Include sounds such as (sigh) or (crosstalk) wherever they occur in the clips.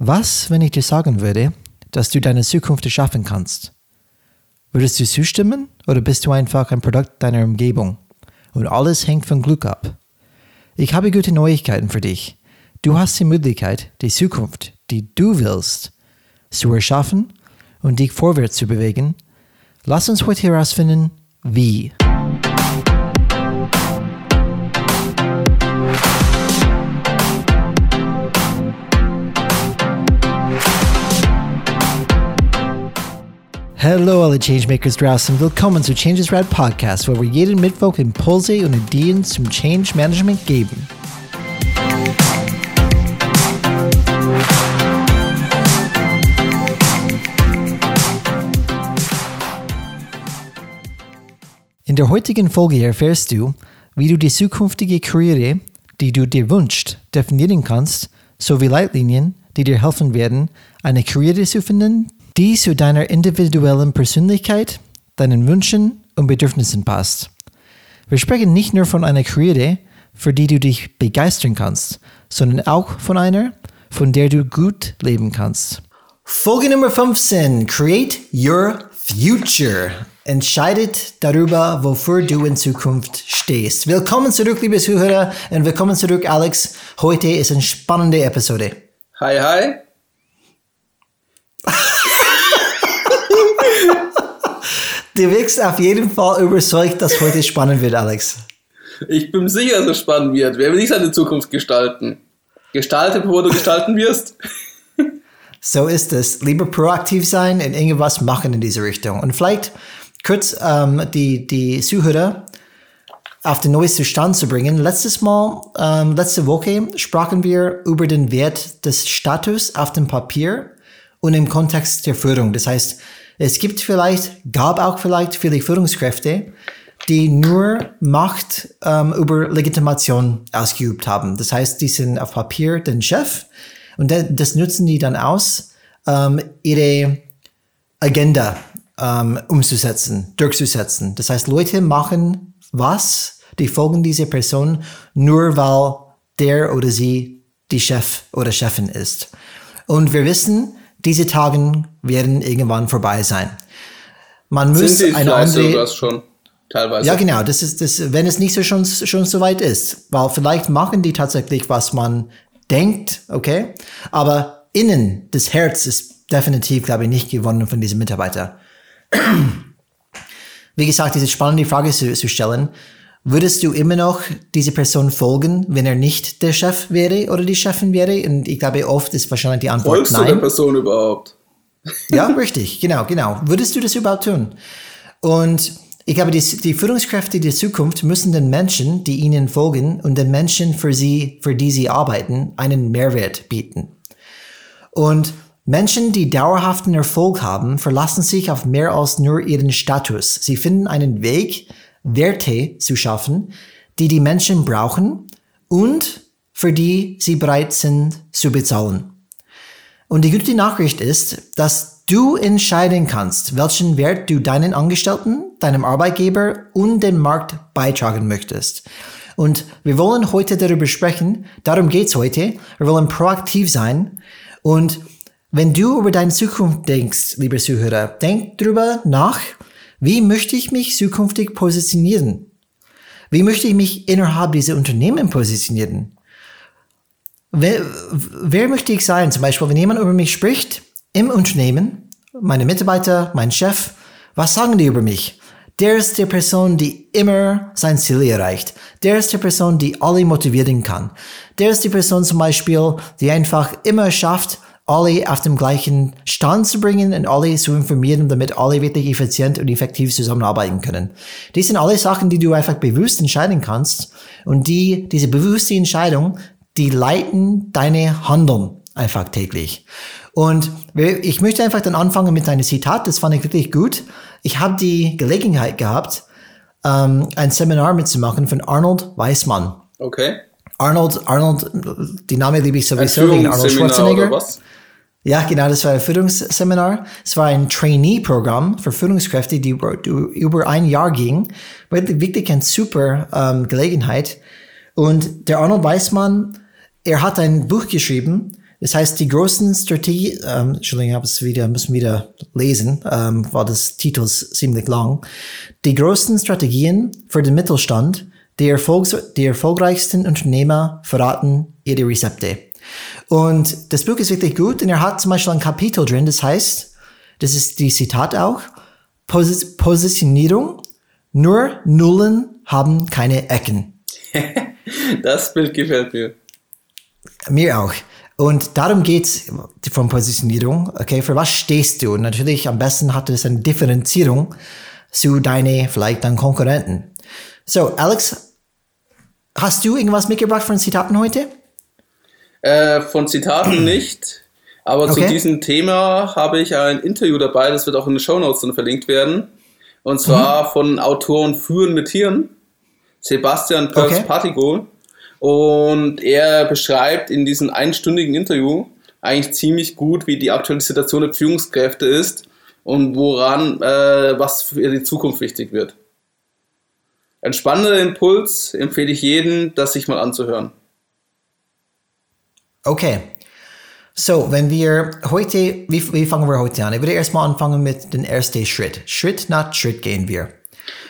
Was, wenn ich dir sagen würde, dass du deine Zukunft erschaffen kannst? Würdest du zustimmen oder bist du einfach ein Produkt deiner Umgebung? Und alles hängt von Glück ab. Ich habe gute Neuigkeiten für dich. Du hast die Möglichkeit, die Zukunft, die du willst, zu erschaffen und dich vorwärts zu bewegen. Lass uns heute herausfinden, wie. Hallo alle Changemakers draußen, willkommen zu Changes Rad Podcast, wo wir jeden Mittwoch Impulse und Ideen zum Change Management geben. In der heutigen Folge erfährst du, wie du die zukünftige Karriere, die du dir wünschst, definieren kannst, sowie Leitlinien, die dir helfen werden, eine Karriere zu finden, die zu deiner individuellen Persönlichkeit, deinen Wünschen und Bedürfnissen passt. Wir sprechen nicht nur von einer Karriere, für die du dich begeistern kannst, sondern auch von einer, von der du gut leben kannst. Folge Nummer 15. Create your future. Entscheidet darüber, wofür du in Zukunft stehst. Willkommen zurück, liebe Zuhörer, und willkommen zurück, Alex. Heute ist eine spannende Episode. Hi, hi. (laughs) Du wirkst auf jeden Fall überzeugt, dass heute spannend wird, Alex. Ich bin sicher, dass es spannend wird. Wer will nicht seine Zukunft gestalten? Gestalte, bevor du gestalten wirst. (laughs) So ist es. Lieber proaktiv sein und irgendwas machen in diese Richtung. Und vielleicht kurz ähm, die, die Zuhörer auf den neuesten Stand zu bringen. Letztes Mal, ähm, letzte Woche sprachen wir über den Wert des Status auf dem Papier und im Kontext der Führung. Das heißt, es gibt vielleicht, gab auch vielleicht viele Führungskräfte, die nur Macht ähm, über Legitimation ausgeübt haben. Das heißt, die sind auf Papier den Chef und das nutzen die dann aus, ähm, ihre Agenda ähm, umzusetzen, durchzusetzen. Das heißt, Leute machen was, die folgen dieser Person nur weil der oder sie die Chef oder Chefin ist. Und wir wissen, diese Tage werden irgendwann vorbei sein. Man Sind muss die eine vielleicht andere. sogar schon teilweise? Ja, genau. Das ist das, wenn es nicht so schon, schon so weit ist. Weil vielleicht machen die tatsächlich, was man denkt, okay? Aber innen, das Herz ist definitiv, glaube ich, nicht gewonnen von diesem Mitarbeiter. (clears throat) Wie gesagt, diese spannende Frage zu, zu stellen. Würdest du immer noch diese Person folgen, wenn er nicht der Chef wäre oder die Chefin wäre? Und ich glaube, oft ist wahrscheinlich die Antwort Folgst du nein. der Person überhaupt? Ja, richtig, genau, genau. Würdest du das überhaupt tun? Und ich glaube, die, die Führungskräfte der Zukunft müssen den Menschen, die ihnen folgen und den Menschen, für sie, für die sie arbeiten, einen Mehrwert bieten. Und Menschen, die dauerhaften Erfolg haben, verlassen sich auf mehr als nur ihren Status. Sie finden einen Weg, Werte zu schaffen, die die Menschen brauchen und für die sie bereit sind zu bezahlen. Und die gute Nachricht ist, dass du entscheiden kannst, welchen Wert du deinen Angestellten, deinem Arbeitgeber und dem Markt beitragen möchtest. Und wir wollen heute darüber sprechen, darum geht's heute. Wir wollen proaktiv sein. Und wenn du über deine Zukunft denkst, lieber Zuhörer, denk drüber nach, wie möchte ich mich zukünftig positionieren? Wie möchte ich mich innerhalb dieser Unternehmen positionieren? Wer, wer möchte ich sein? Zum Beispiel, wenn jemand über mich spricht im Unternehmen, meine Mitarbeiter, mein Chef, was sagen die über mich? Der ist die Person, die immer sein Ziel erreicht. Der ist die Person, die alle motivieren kann. Der ist die Person zum Beispiel, die einfach immer schafft, alle auf dem gleichen Stand zu bringen und alle zu informieren, damit alle wirklich effizient und effektiv zusammenarbeiten können. Die sind alle Sachen, die du einfach bewusst entscheiden kannst und die, diese bewusste Entscheidung, die leiten deine Handeln einfach täglich. Und ich möchte einfach dann anfangen mit einem Zitat, das fand ich wirklich gut. Ich habe die Gelegenheit gehabt, ein Seminar mitzumachen von Arnold Weismann. Okay. Arnold, Arnold, die Name liebe ich sowieso wegen Arnold Schwarzenegger. oder was? Ja, genau, das war ein Führungsseminar. Es war ein Trainee-Programm für Führungskräfte, die über, über ein Jahr ging. Wirklich, eine super ähm, Gelegenheit. Und der Arnold Weismann, er hat ein Buch geschrieben, Das heißt, die großen Strategie, ähm, Entschuldigung, ich habe wieder, müssen wieder lesen, ähm, war das Titels ziemlich lang. Die großen Strategien für den Mittelstand, die, Erfolgs die erfolgreichsten Unternehmer verraten ihre Rezepte. Und das Buch ist wirklich gut und er hat zum Beispiel ein Kapitel drin, das heißt, das ist die Zitat auch, Pos Positionierung, nur Nullen haben keine Ecken. (laughs) das Bild gefällt mir. Mir auch. Und darum geht's von Positionierung. Okay, für was stehst du? Und natürlich am besten hat es eine Differenzierung zu deine, vielleicht deinen Konkurrenten. So, Alex, hast du irgendwas mitgebracht von Zitaten heute? Äh, von Zitaten (clears throat) nicht. Aber okay. zu diesem Thema habe ich ein Interview dabei, das wird auch in den Show Notes dann verlinkt werden. Und zwar mhm. von Autoren Führen mit Tieren, Sebastian Perls okay. Partigo. Und er beschreibt in diesem einstündigen Interview eigentlich ziemlich gut, wie die aktuelle Situation der Führungskräfte ist und woran, äh, was für die Zukunft wichtig wird. Ein spannender Impuls empfehle ich jedem, das sich mal anzuhören. Okay. So, wenn wir heute, wie, wie fangen wir heute an? Ich würde erstmal anfangen mit dem ersten Schritt. Schritt nach Schritt gehen wir.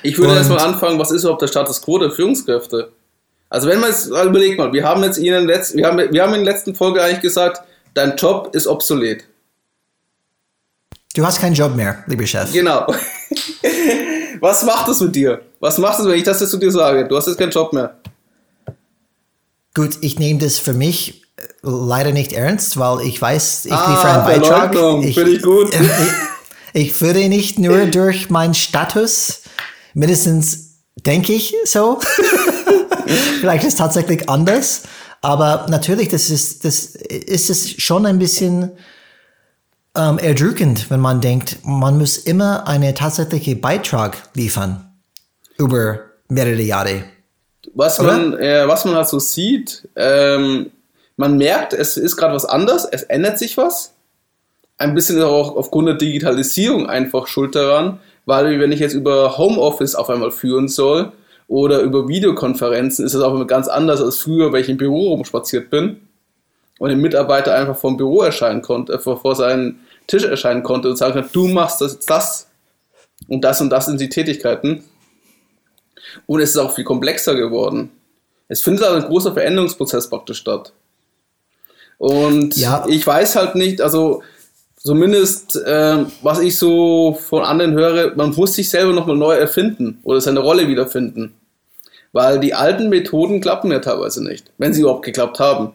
Ich würde erstmal anfangen, was ist überhaupt der Status quo der Führungskräfte? Also wenn man jetzt, überlegt mal, wir haben jetzt Ihnen letzt, wir haben, wir haben in der letzten Folge eigentlich gesagt, dein Job ist obsolet. Du hast keinen Job mehr, lieber Chef. Genau. (laughs) Was macht das mit dir? Was macht es, wenn ich das jetzt zu dir sage? Du hast jetzt keinen Job mehr. Gut, ich nehme das für mich leider nicht ernst, weil ich weiß, ich ah, liefere einen Beitrag. Ich, Finde ich gut. (laughs) Ich, ich führe nicht nur (laughs) durch meinen Status, mindestens denke ich so. (laughs) Vielleicht ist es tatsächlich anders. Aber natürlich, das ist, das ist es schon ein bisschen ähm, erdrückend, wenn man denkt, man muss immer einen tatsächlichen Beitrag liefern über mehrere Jahre. Was man, äh, was man halt so sieht, ähm, man merkt, es ist gerade was anders, es ändert sich was. Ein bisschen auch aufgrund der Digitalisierung einfach schuld daran, weil wenn ich jetzt über Homeoffice auf einmal führen soll, oder über Videokonferenzen ist es auch immer ganz anders als früher, wenn ich im Büro rumspaziert bin und ein Mitarbeiter einfach vom Büro erscheinen konnte, äh, vor, vor seinen Tisch erscheinen konnte und sagen kann, du machst das, das und das und das sind die Tätigkeiten. Und es ist auch viel komplexer geworden. Es findet also ein großer Veränderungsprozess praktisch statt. Und ja. ich weiß halt nicht, also zumindest äh, was ich so von anderen höre, man muss sich selber nochmal neu erfinden oder seine Rolle wiederfinden. Weil die alten Methoden klappen ja teilweise nicht, wenn sie überhaupt geklappt haben.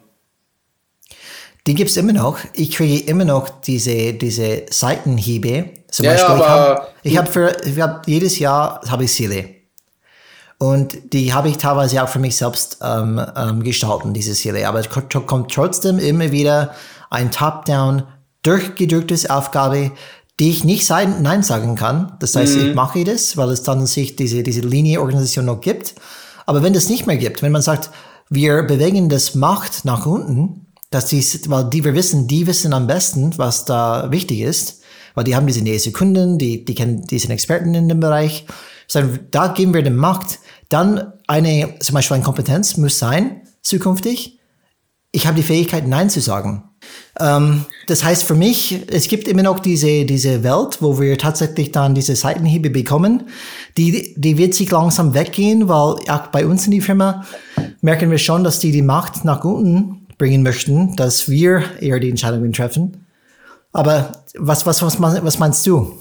Die gibt es immer noch. Ich kriege immer noch diese, diese Seitenhiebe. Zum ja, Beispiel, ja, ich habe hab für ich hab, jedes Jahr habe ich Ziele. Und die habe ich teilweise auch für mich selbst ähm, ähm, gestalten, diese Ziele. Aber es kommt trotzdem immer wieder ein Top-Down durchgedrücktes Aufgabe, die ich nicht Nein sagen kann. Das heißt, mhm. ich mache das, weil es dann sich diese, diese Linie-Organisation noch gibt. Aber wenn es nicht mehr gibt, wenn man sagt, wir bewegen das Macht nach unten, dass die, weil die wir wissen, die wissen am besten, was da wichtig ist, weil die haben diese nächste Kunden, die, die kennen, die sind Experten in dem Bereich. Da geben wir dem Macht. Dann eine, zum Beispiel eine Kompetenz muss sein, zukünftig. Ich habe die Fähigkeit, Nein zu sagen. Ähm, das heißt für mich, es gibt immer noch diese, diese Welt, wo wir tatsächlich dann diese Seitenhiebe bekommen. Die, die wird sich langsam weggehen, weil auch bei uns in die Firma merken wir schon, dass die die Macht nach unten bringen möchten, dass wir eher die Entscheidungen treffen. Aber was, was, was, was meinst du?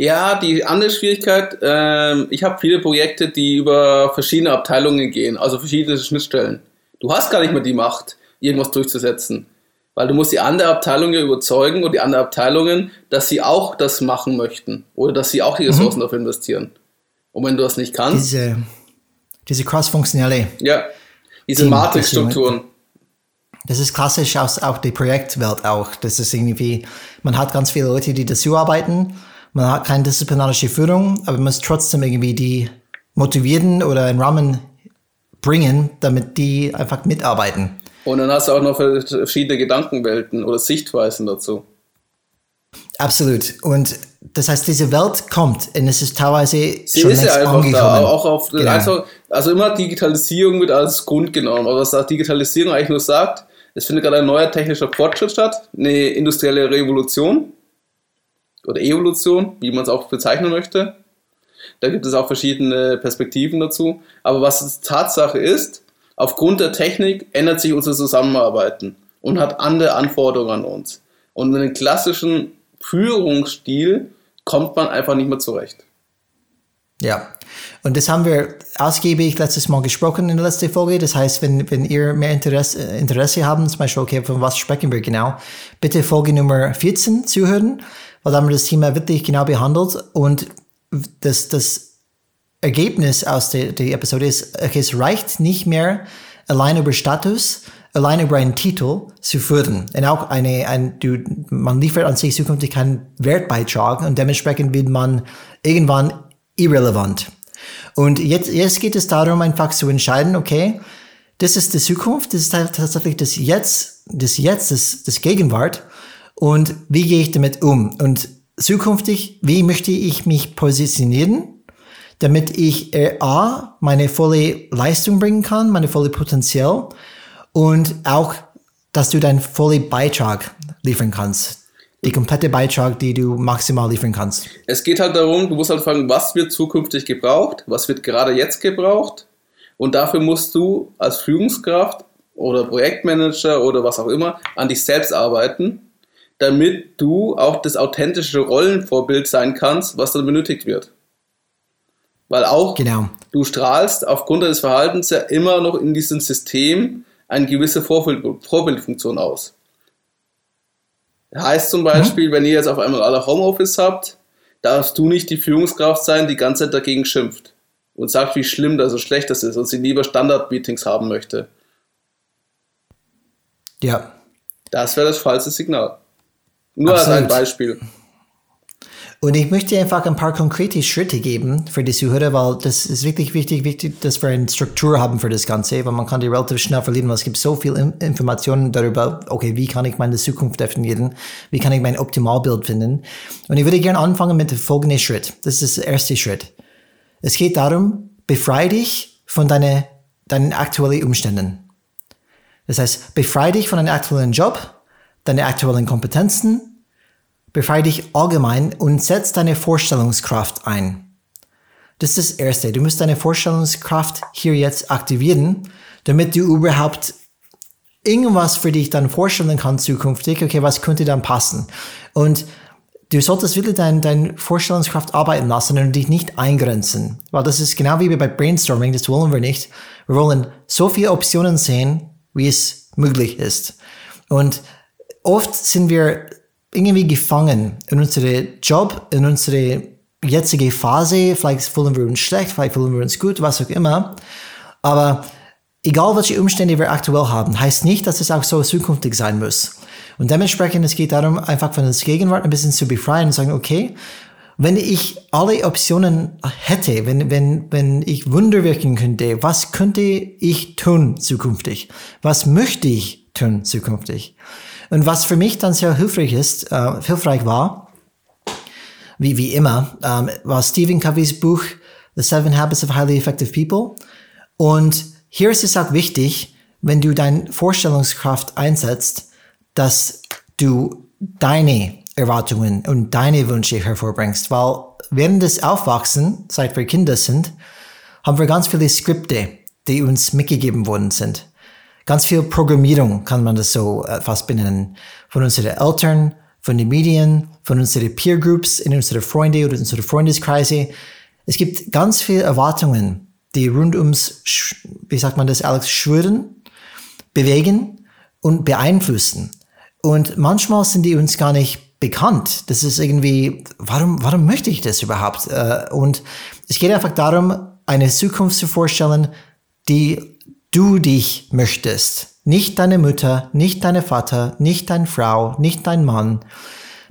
Ja, die andere Schwierigkeit, äh, ich habe viele Projekte, die über verschiedene Abteilungen gehen, also verschiedene Schnittstellen. Du hast gar nicht mehr die Macht, irgendwas durchzusetzen. Weil du musst die andere Abteilung ja überzeugen und die anderen Abteilungen, dass sie auch das machen möchten oder dass sie auch die Ressourcen mhm. dafür investieren. Und wenn du das nicht kannst. Diese, diese cross-funktionelle. Ja, diese Matrixstrukturen. Das ist klassisch aus auch die Projektwelt auch. Das ist irgendwie, man hat ganz viele Leute, die dazu arbeiten. Man hat keine disziplinarische Führung, aber man muss trotzdem irgendwie die motivieren oder einen Rahmen bringen, damit die einfach mitarbeiten. Und dann hast du auch noch verschiedene Gedankenwelten oder Sichtweisen dazu. Absolut. Und das heißt, diese Welt kommt und es ist teilweise Sie schon ist ja einfach angekommen. da. Auch auf, genau. also, also immer Digitalisierung wird als Grund genommen. Aber was Digitalisierung eigentlich nur sagt, Es findet gerade ein neuer technischer Fortschritt statt, eine industrielle Revolution oder Evolution, wie man es auch bezeichnen möchte. Da gibt es auch verschiedene Perspektiven dazu. Aber was Tatsache ist, aufgrund der Technik ändert sich unser Zusammenarbeiten und hat andere Anforderungen an uns. Und mit einem klassischen Führungsstil kommt man einfach nicht mehr zurecht. Ja, und das haben wir ausgiebig letztes Mal gesprochen in der letzten Folge. Das heißt, wenn, wenn ihr mehr Interesse, Interesse haben, zum Beispiel, okay, von was sprechen wir genau, bitte Folge Nummer 14 zuhören, weil da haben wir das Thema wirklich genau behandelt. Und das, das Ergebnis aus der, der Episode ist, okay, es reicht nicht mehr allein über Status, allein über einen Titel zu führen. Und auch eine, ein, du, man liefert an sich zukünftig keinen Wertbeitrag und dementsprechend wird man irgendwann irrelevant. Und jetzt, jetzt geht es darum, einfach zu entscheiden, okay, das ist die Zukunft, das ist tatsächlich das Jetzt, das Jetzt, das, das Gegenwart. Und wie gehe ich damit um? Und zukünftig, wie möchte ich mich positionieren, damit ich äh, A, meine volle Leistung bringen kann, meine volle Potenzial und auch, dass du deinen vollen Beitrag liefern kannst die komplette Beitrag, die du maximal liefern kannst. Es geht halt darum, du musst halt fragen, was wird zukünftig gebraucht, was wird gerade jetzt gebraucht und dafür musst du als Führungskraft oder Projektmanager oder was auch immer an dich selbst arbeiten, damit du auch das authentische Rollenvorbild sein kannst, was dann benötigt wird. Weil auch genau. du strahlst aufgrund deines Verhaltens ja immer noch in diesem System eine gewisse Vorbild Vorbildfunktion aus. Heißt zum Beispiel, mhm. wenn ihr jetzt auf einmal alle Homeoffice habt, darfst du nicht die Führungskraft sein, die ganze Zeit dagegen schimpft und sagt, wie schlimm das, so schlecht das ist und sie lieber Standard-Meetings haben möchte. Ja. Das wäre das falsche Signal. Nur Absolut. als ein Beispiel. Und ich möchte einfach ein paar konkrete Schritte geben für die Zuhörer, weil das ist wirklich wichtig, wichtig, dass wir eine Struktur haben für das Ganze, weil man kann die relativ schnell verlieren, weil es gibt so viel Informationen darüber, okay, wie kann ich meine Zukunft definieren, wie kann ich mein Optimalbild finden. Und ich würde gerne anfangen mit dem folgenden Schritt. Das ist der erste Schritt. Es geht darum, befreie dich von deinen, deinen aktuellen Umständen. Das heißt, befreie dich von deinem aktuellen Job, deine aktuellen Kompetenzen, Befreie dich allgemein und setz deine Vorstellungskraft ein. Das ist das Erste. Du musst deine Vorstellungskraft hier jetzt aktivieren, damit du überhaupt irgendwas für dich dann vorstellen kannst zukünftig. Okay, was könnte dann passen? Und du solltest wirklich deine dein Vorstellungskraft arbeiten lassen und dich nicht eingrenzen. Weil das ist genau wie bei Brainstorming, das wollen wir nicht. Wir wollen so viele Optionen sehen, wie es möglich ist. Und oft sind wir irgendwie gefangen in unsere Job, in unsere jetzige Phase. Vielleicht fühlen wir uns schlecht, vielleicht fühlen wir uns gut, was auch immer. Aber egal welche Umstände wir aktuell haben, heißt nicht, dass es auch so zukünftig sein muss. Und dementsprechend, es geht darum, einfach von der Gegenwart ein bisschen zu befreien und sagen, okay, wenn ich alle Optionen hätte, wenn, wenn, wenn ich Wunder wirken könnte, was könnte ich tun zukünftig? Was möchte ich tun zukünftig? Und was für mich dann sehr hilfreich ist, äh, hilfreich war, wie, wie immer, ähm, war Stephen Covey's Buch The Seven Habits of Highly Effective People. Und hier ist es auch wichtig, wenn du deine Vorstellungskraft einsetzt, dass du deine Erwartungen und deine Wünsche hervorbringst, weil während des Aufwachsen, seit wir Kinder sind, haben wir ganz viele Skripte, die uns mitgegeben worden sind ganz viel Programmierung, kann man das so äh, fast benennen, von unseren Eltern, von den Medien, von unseren Peer Groups, in unsere Freunde oder unsere Freundeskreise. Es gibt ganz viele Erwartungen, die rund ums, wie sagt man das, Alex, schwören, bewegen und beeinflussen. Und manchmal sind die uns gar nicht bekannt. Das ist irgendwie, warum, warum möchte ich das überhaupt? Äh, und es geht einfach darum, eine Zukunft zu vorstellen, die du dich möchtest. Nicht deine Mutter, nicht deine Vater, nicht deine Frau, nicht dein Mann,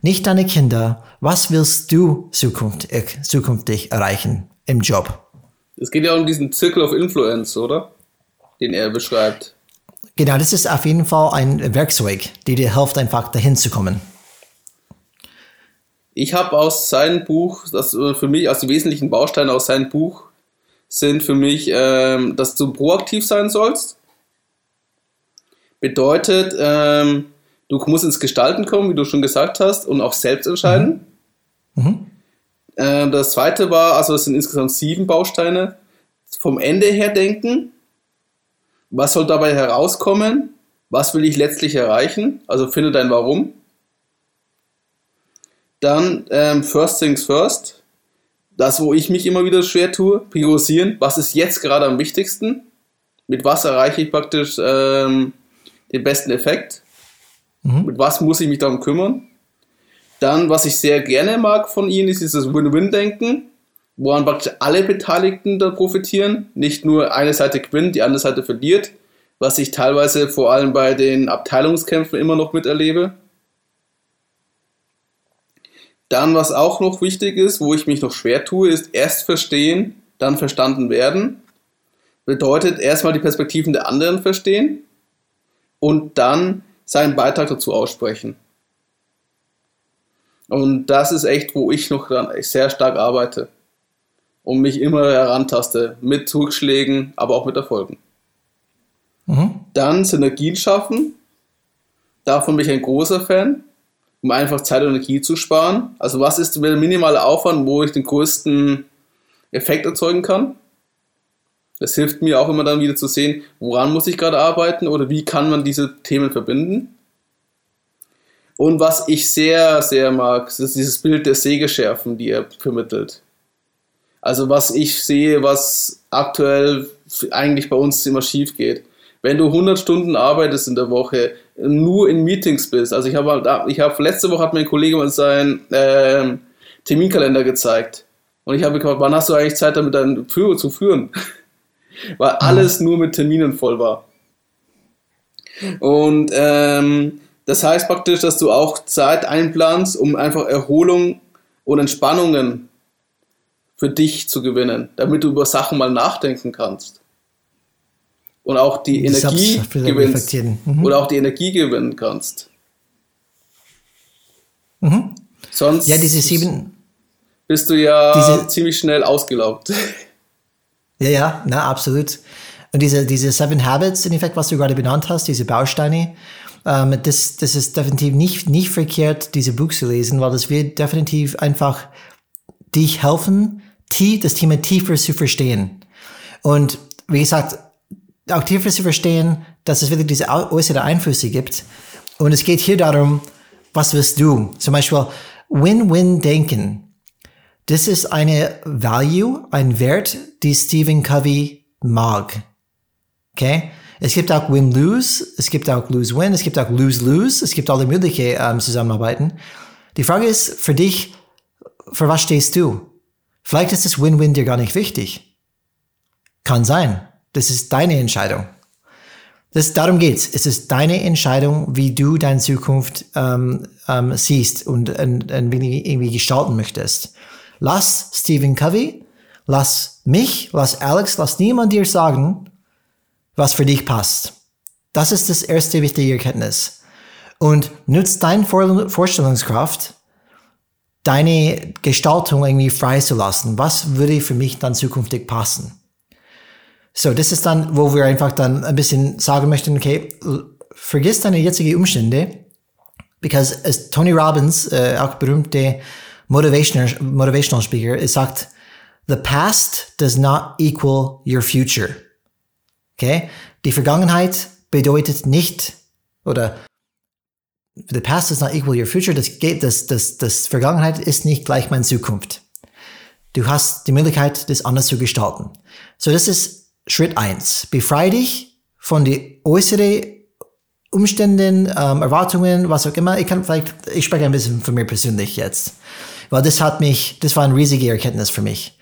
nicht deine Kinder. Was willst du zukünftig, zukünftig erreichen im Job? Es geht ja um diesen Circle of Influence, oder? Den er beschreibt. Genau, das ist auf jeden Fall ein Werkzeug, die dir hilft, einfach dahin zu kommen. Ich habe aus seinem Buch, das für mich aus den wesentlichen Bausteinen aus seinem Buch sind für mich, ähm, dass du proaktiv sein sollst, Bedeutet, ähm, du musst ins Gestalten kommen, wie du schon gesagt hast, und auch selbst entscheiden. Mhm. Mhm. Äh, das zweite war, also es sind insgesamt sieben Bausteine. Vom Ende her denken. Was soll dabei herauskommen? Was will ich letztlich erreichen? Also finde dein Warum. Dann ähm, First Things First. Das, wo ich mich immer wieder schwer tue, priorisieren. Was ist jetzt gerade am wichtigsten? Mit was erreiche ich praktisch ähm, den besten Effekt? Mhm. Mit was muss ich mich darum kümmern? Dann, was ich sehr gerne mag von ihnen, ist dieses Win-Win-Denken, woran praktisch alle Beteiligten da profitieren. Nicht nur eine Seite gewinnt, die andere Seite verliert, was ich teilweise vor allem bei den Abteilungskämpfen immer noch miterlebe. Dann, was auch noch wichtig ist, wo ich mich noch schwer tue, ist erst verstehen, dann verstanden werden. Bedeutet erstmal die Perspektiven der anderen verstehen und dann seinen Beitrag dazu aussprechen. Und das ist echt, wo ich noch dran sehr stark arbeite und mich immer herantaste mit Rückschlägen, aber auch mit Erfolgen. Mhm. Dann Synergien schaffen. Davon bin ich ein großer Fan, um einfach Zeit und Energie zu sparen. Also was ist der minimale Aufwand, wo ich den größten Effekt erzeugen kann? Das hilft mir auch immer dann wieder zu sehen, woran muss ich gerade arbeiten oder wie kann man diese Themen verbinden. Und was ich sehr, sehr mag, ist dieses Bild der Sägeschärfen, die er vermittelt. Also was ich sehe, was aktuell eigentlich bei uns immer schief geht. Wenn du 100 Stunden arbeitest in der Woche, nur in Meetings bist. Also ich habe ich hab, letzte Woche hat mein Kollege mal seinen äh, Terminkalender gezeigt. Und ich habe gefragt, wann hast du eigentlich Zeit damit deinen Führer zu führen? (laughs) Weil alles nur mit Terminen voll war. Und ähm, das heißt praktisch, dass du auch Zeit einplanst, um einfach Erholung und Entspannungen für dich zu gewinnen, damit du über Sachen mal nachdenken kannst. Und auch die Energie gewinnst. Mhm. Oder auch die Energie gewinnen kannst. Mhm. Sonst ja, diese sieben, bist du ja diese, ziemlich schnell ausgelaugt. (laughs) Ja, ja, na, absolut. Und diese, diese Seven Habits, in Effekt, was du gerade benannt hast, diese Bausteine, ähm, das, das ist definitiv nicht, nicht verkehrt, diese Buch zu lesen, weil das wird definitiv einfach dich helfen, das Thema tiefer zu verstehen. Und wie gesagt, auch tiefer zu verstehen, dass es wirklich diese äußeren Einflüsse gibt. Und es geht hier darum, was willst du? Zum Beispiel Win-Win-Denken. Das ist eine Value, ein Wert, die Stephen Covey mag. Okay? Es gibt auch Win-Lose, es gibt auch Lose-Win, es gibt auch Lose-Lose, es gibt alle möglichen ähm, Zusammenarbeiten. Die Frage ist für dich, für was stehst du? Vielleicht ist das Win-Win dir gar nicht wichtig. Kann sein. Das ist deine Entscheidung. Das, darum geht's. Es ist deine Entscheidung, wie du deine Zukunft ähm, ähm, siehst und, und, und irgendwie gestalten möchtest. Lass Stephen Covey, lass mich, lass Alex, lass niemand dir sagen, was für dich passt. Das ist das erste wichtige Erkenntnis. Und nutzt deine Vorstellungskraft, deine Gestaltung irgendwie freizulassen. Was würde für mich dann zukünftig passen? So, das ist dann, wo wir einfach dann ein bisschen sagen möchten, okay, vergiss deine jetzigen Umstände, because Tony Robbins, äh, auch berühmte Motivational, Motivational Speaker, er sagt, the past does not equal your future. Okay? Die Vergangenheit bedeutet nicht, oder the past does not equal your future. Das geht, das, das, das Vergangenheit ist nicht gleich meine Zukunft. Du hast die Möglichkeit, das anders zu gestalten. So, das ist Schritt eins. Befreie dich von den äußeren Umständen, ähm, Erwartungen, was auch immer. Ich kann vielleicht, ich spreche ein bisschen von mir persönlich jetzt. Weil das hat mich, das war eine riesige Erkenntnis für mich.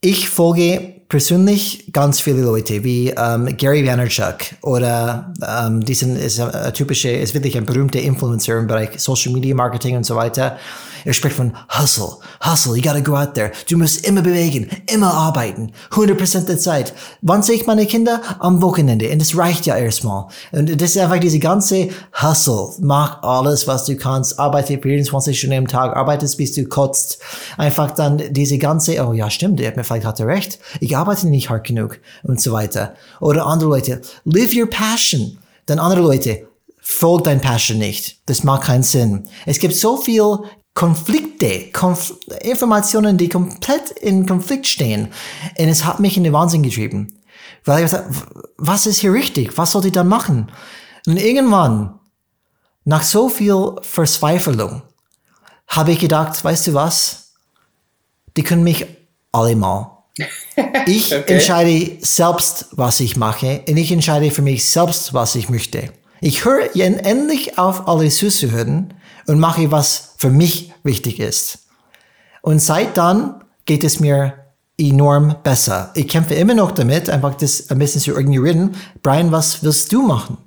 Ich folge persönlich ganz viele Leute wie ähm, Gary Vaynerchuk oder ähm, diesen ist ein typischer, ist wirklich ein berühmter Influencer im Bereich Social Media Marketing und so weiter. Er spricht von Hustle, Hustle, you gotta go out there. Du musst immer bewegen, immer arbeiten, 100% der Zeit. Wann sehe ich meine Kinder? Am Wochenende. Und das reicht ja erstmal. Und das ist einfach diese ganze Hustle. Mach alles, was du kannst. Arbeite 24 Stunden am Tag. Arbeitest, bis du kotzt. Einfach dann diese ganze, oh ja, stimmt, er hat mir vielleicht hat er recht. Ich arbeite nicht hart genug und so weiter. Oder andere Leute, live your passion. dann andere Leute, folg dein Passion nicht. Das macht keinen Sinn. Es gibt so viel Konflikte, Konf Informationen, die komplett in Konflikt stehen. Und es hat mich in den Wahnsinn getrieben. Weil ich gesagt, was ist hier richtig? Was soll ich da machen? Und irgendwann, nach so viel Verzweiflung, habe ich gedacht, weißt du was? Die können mich alle mal. Ich (laughs) okay. entscheide selbst, was ich mache, und ich entscheide für mich selbst, was ich möchte. Ich höre endlich auf, alle zuzuhören und mache, was für mich wichtig ist. Und seit dann geht es mir enorm besser. Ich kämpfe immer noch damit, einfach das ein bisschen zu ignorieren. Brian, was willst du machen?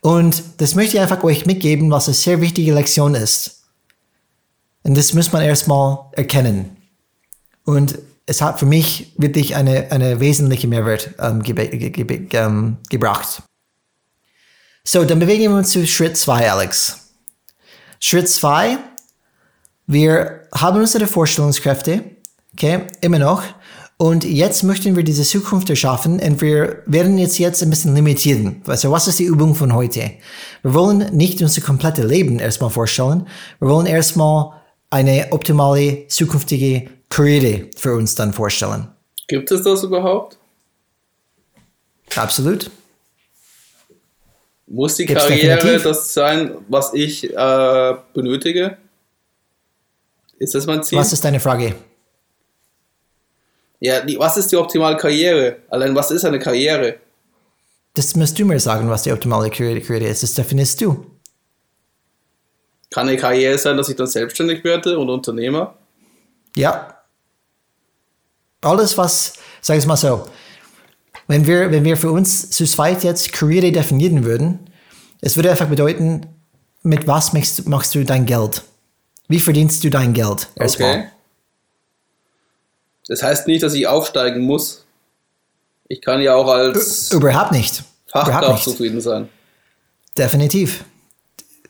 Und das möchte ich einfach euch mitgeben, was eine sehr wichtige Lektion ist. Und das muss man erstmal erkennen. Und es hat für mich wirklich eine, eine wesentliche Mehrwert ähm, ge ge ge ähm, gebracht. So, dann bewegen wir uns zu Schritt zwei, Alex. Schritt zwei, wir haben unsere Vorstellungskräfte, okay, immer noch. Und jetzt möchten wir diese Zukunft erschaffen und wir werden jetzt jetzt ein bisschen limitieren. Also was ist die Übung von heute? Wir wollen nicht unser komplettes Leben erstmal vorstellen. Wir wollen erstmal eine optimale zukünftige Karriere für uns dann vorstellen. Gibt es das überhaupt? Absolut. Muss die Gibt's Karriere definitiv? das sein, was ich äh, benötige? Ist das mein Ziel? Was ist deine Frage? Ja, die, was ist die optimale Karriere? Allein, was ist eine Karriere? Das musst du mir sagen, was die optimale Karriere ist. Das definierst du. Kann eine Karriere sein, dass ich dann selbstständig werde und Unternehmer? Ja. Alles, was, sag ich mal so, wenn wir, wenn wir für uns zu zweit jetzt Karriere definieren würden, es würde einfach bedeuten, mit was machst, machst du dein Geld? Wie verdienst du dein Geld? Erstmal. Okay. Das heißt nicht, dass ich aufsteigen muss. Ich kann ja auch als überhaupt nicht. Fachkraft zufrieden sein. Definitiv.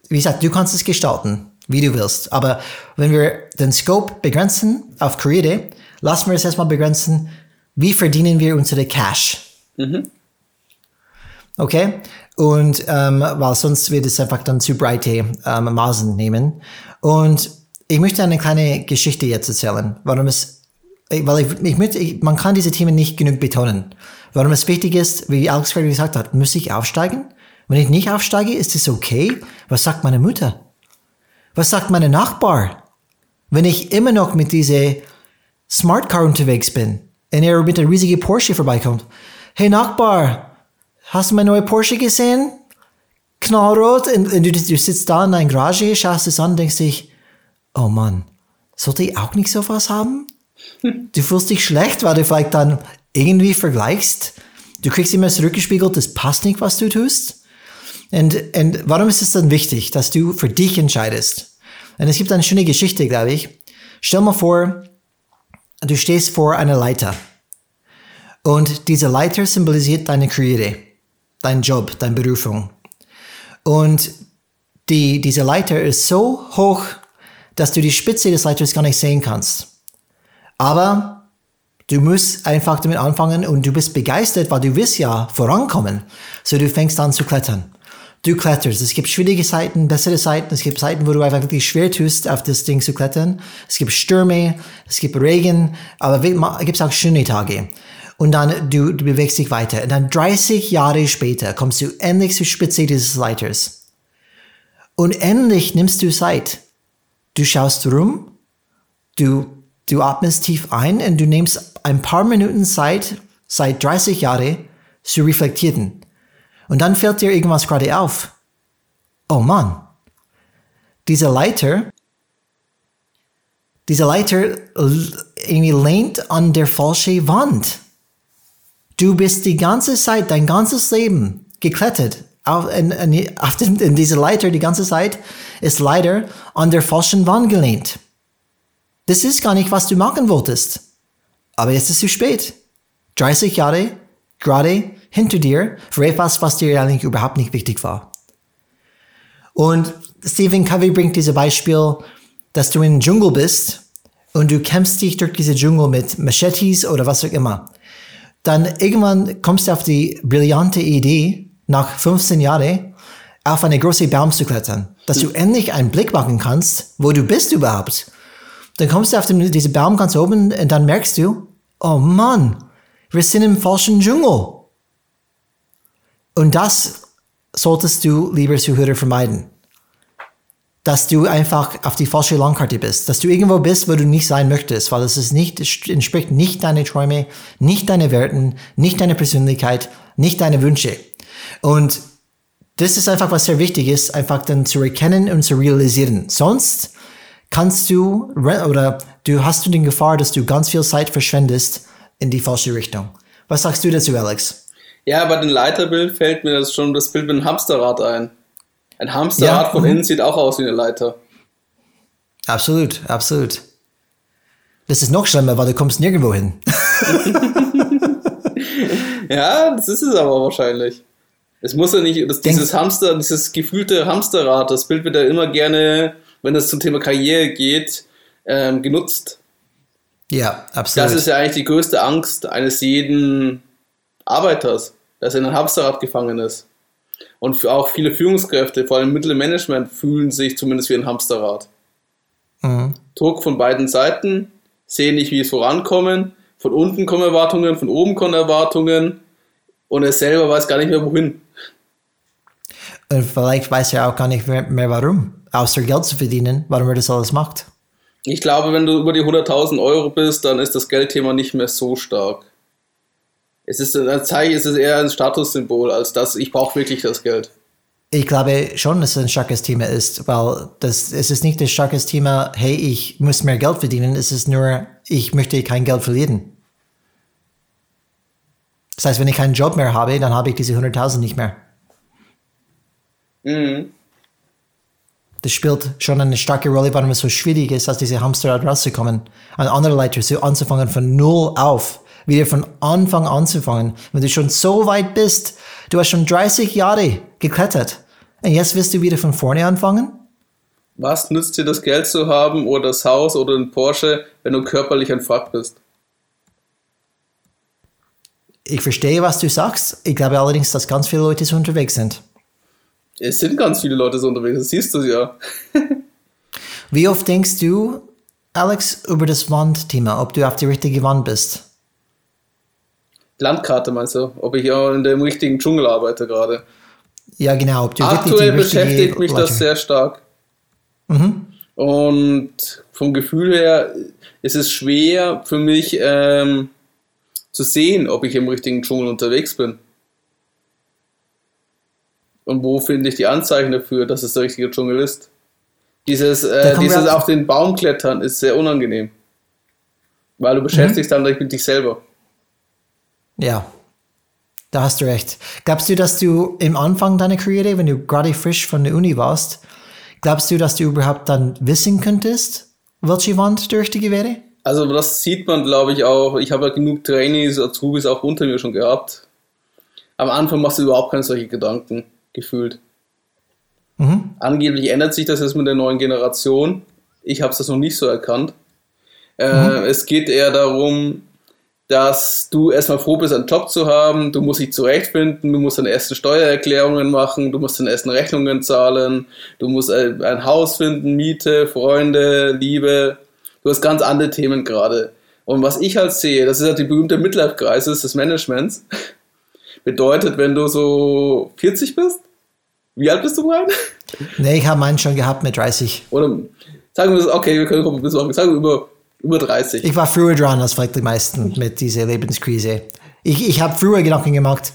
Wie gesagt, du kannst es gestalten, wie du willst. Aber wenn wir den Scope begrenzen auf Karriere, lassen wir es erstmal begrenzen, wie verdienen wir unsere Cash? Mhm. Okay? Und ähm, weil sonst wird es einfach dann zu breite ähm, Maßen nehmen. Und ich möchte eine kleine Geschichte jetzt erzählen, warum es, weil ich, ich möchte, ich, man kann diese Themen nicht genug betonen. Warum es wichtig ist, wie Alex gerade gesagt hat, muss ich aufsteigen? Wenn ich nicht aufsteige, ist es okay? Was sagt meine Mutter? Was sagt meine Nachbar? Wenn ich immer noch mit dieser Smart Car unterwegs bin und er mit der riesigen Porsche vorbeikommt, hey Nachbar, hast du mein neue Porsche gesehen? Knallrot. Und, und du, du, sitzt da in deiner Garage, schaust es an denkst dich, oh Mann, sollte ich auch nicht sowas haben? Du fühlst dich schlecht, weil du vielleicht dann irgendwie vergleichst. Du kriegst immer zurückgespiegelt, das passt nicht, was du tust. Und, und warum ist es dann wichtig, dass du für dich entscheidest? Und es gibt eine schöne Geschichte, glaube ich. Stell mal vor, du stehst vor einer Leiter. Und diese Leiter symbolisiert deine Karriere, dein Job, deine Berufung. Und die, diese Leiter ist so hoch, dass du die Spitze des Leiters gar nicht sehen kannst. Aber du musst einfach damit anfangen und du bist begeistert, weil du willst ja vorankommen. So du fängst an zu klettern. Du kletterst. Es gibt schwierige Seiten, bessere Seiten. Es gibt Seiten, wo du einfach wirklich schwer tust, auf das Ding zu klettern. Es gibt Stürme, es gibt Regen, aber es gibt auch schöne Tage und dann du, du bewegst dich weiter. Und dann 30 Jahre später kommst du endlich zur Spitze dieses Leiters. Und endlich nimmst du Zeit. Du schaust rum, du, du atmest tief ein und du nimmst ein paar Minuten Zeit, seit 30 Jahren, zu reflektieren. Und dann fällt dir irgendwas gerade auf. Oh Mann, diese Leiter, diese Leiter irgendwie lehnt an der falschen Wand. Du bist die ganze Zeit, dein ganzes Leben geklettert auf, in, in, auf den, in diese Leiter die ganze Zeit, ist leider an der falschen Wand gelehnt. Das ist gar nicht, was du machen wolltest. Aber jetzt ist es zu spät. 30 Jahre gerade hinter dir für etwas, was dir eigentlich überhaupt nicht wichtig war. Und Stephen Covey bringt dieses Beispiel, dass du im Dschungel bist und du kämpfst dich durch diese Dschungel mit Machetes oder was auch immer dann irgendwann kommst du auf die brillante Idee, nach 15 Jahren auf eine große Baum zu klettern, dass du endlich einen Blick machen kannst, wo du bist überhaupt. Dann kommst du auf den, diese Baum ganz oben und dann merkst du, oh Mann, wir sind im falschen Dschungel. Und das solltest du, lieber Zuhörer, vermeiden. Dass du einfach auf die falsche Landkarte bist, dass du irgendwo bist, wo du nicht sein möchtest, weil es ist nicht, entspricht nicht deine Träume, nicht deine Werten, nicht deine Persönlichkeit, nicht deine Wünsche. Und das ist einfach, was sehr wichtig ist, einfach dann zu erkennen und zu realisieren. Sonst kannst du oder du hast du den Gefahr, dass du ganz viel Zeit verschwendest in die falsche Richtung. Was sagst du dazu, Alex? Ja, bei dem Leiterbild fällt mir das schon das Bild mit einem Hamsterrad ein. Ein Hamsterrad ja, von innen sieht auch aus wie eine Leiter. Absolut, absolut. Das ist noch schlimmer, weil du kommst nirgendwo hin. (laughs) ja, das ist es aber wahrscheinlich. Es muss ja nicht, das, dieses Hamster, dieses gefühlte Hamsterrad, das Bild wird ja immer gerne, wenn es zum Thema Karriere geht, ähm, genutzt. Ja, absolut. Das ist ja eigentlich die größte Angst eines jeden Arbeiters, dass er in einem Hamsterrad gefangen ist. Und auch viele Führungskräfte, vor allem Mittelmanagement, fühlen sich zumindest wie ein Hamsterrad. Mhm. Druck von beiden Seiten, sehen nicht, wie es vorankommen. Von unten kommen Erwartungen, von oben kommen Erwartungen. Und er selber weiß gar nicht mehr, wohin. Und vielleicht weiß er auch gar nicht mehr, mehr warum, außer Geld zu verdienen, warum er das alles macht. Ich glaube, wenn du über die 100.000 Euro bist, dann ist das Geldthema nicht mehr so stark. Es ist ein Zeichen, es ist eher ein Statussymbol, als dass ich brauche wirklich das Geld. Ich glaube schon, dass es ein starkes Thema ist, weil das, es ist nicht ein starkes Thema, hey, ich muss mehr Geld verdienen, es ist nur, ich möchte kein Geld verlieren. Das heißt, wenn ich keinen Job mehr habe, dann habe ich diese 100.000 nicht mehr. Mhm. Das spielt schon eine starke Rolle, warum es so schwierig ist, aus dieser Hamsterrad rauszukommen. An andere Leute so anzufangen von null auf, wieder von Anfang anzufangen. Wenn du schon so weit bist, du hast schon 30 Jahre geklettert und jetzt willst du wieder von vorne anfangen? Was nützt dir das Geld zu haben oder das Haus oder ein Porsche, wenn du körperlich ein Frack bist? Ich verstehe, was du sagst. Ich glaube allerdings, dass ganz viele Leute so unterwegs sind. Es sind ganz viele Leute so unterwegs, das siehst du ja. (laughs) Wie oft denkst du, Alex, über das Wandthema, ob du auf die richtige Wand bist? Landkarte meinst du? Ob ich auch in dem richtigen Dschungel arbeite gerade? Ja, genau. Aktuell beschäftigt mich das sehr stark. Mhm. Und vom Gefühl her ist es schwer für mich ähm, zu sehen, ob ich im richtigen Dschungel unterwegs bin. Und wo finde ich die Anzeichen dafür, dass es der richtige Dschungel ist? Dieses, äh, dieses auf den Baum klettern ist sehr unangenehm. Weil du beschäftigst mhm. dann mit dich selber. Ja, da hast du recht. Glaubst du, dass du im Anfang deiner Karriere, wenn du gerade frisch von der Uni warst, glaubst du, dass du überhaupt dann wissen könntest, welche Wand die richtige wäre? Also das sieht man, glaube ich, auch. Ich habe ja genug Trainees, Azubis auch unter mir schon gehabt. Am Anfang machst du überhaupt keine solche Gedanken gefühlt. Mhm. Angeblich ändert sich das jetzt mit der neuen Generation. Ich habe es das noch nicht so erkannt. Äh, mhm. Es geht eher darum, dass du erstmal froh bist, einen Job zu haben, du musst dich zurechtfinden, du musst deine ersten Steuererklärungen machen, du musst deine ersten Rechnungen zahlen, du musst ein Haus finden, Miete, Freunde, Liebe. Du hast ganz andere Themen gerade. Und was ich halt sehe, das ist halt die berühmte Midlife-Crisis des Managements. (laughs) Bedeutet, wenn du so 40 bist, wie alt bist du, Brian? Nee, ich habe meinen schon gehabt mit 30. Oder sagen wir, okay, wir können gucken, bis sagen wir über, über 30. Ich war früher dran als vielleicht die meisten mit dieser Lebenskrise. Ich, ich habe früher Gedanken gemacht,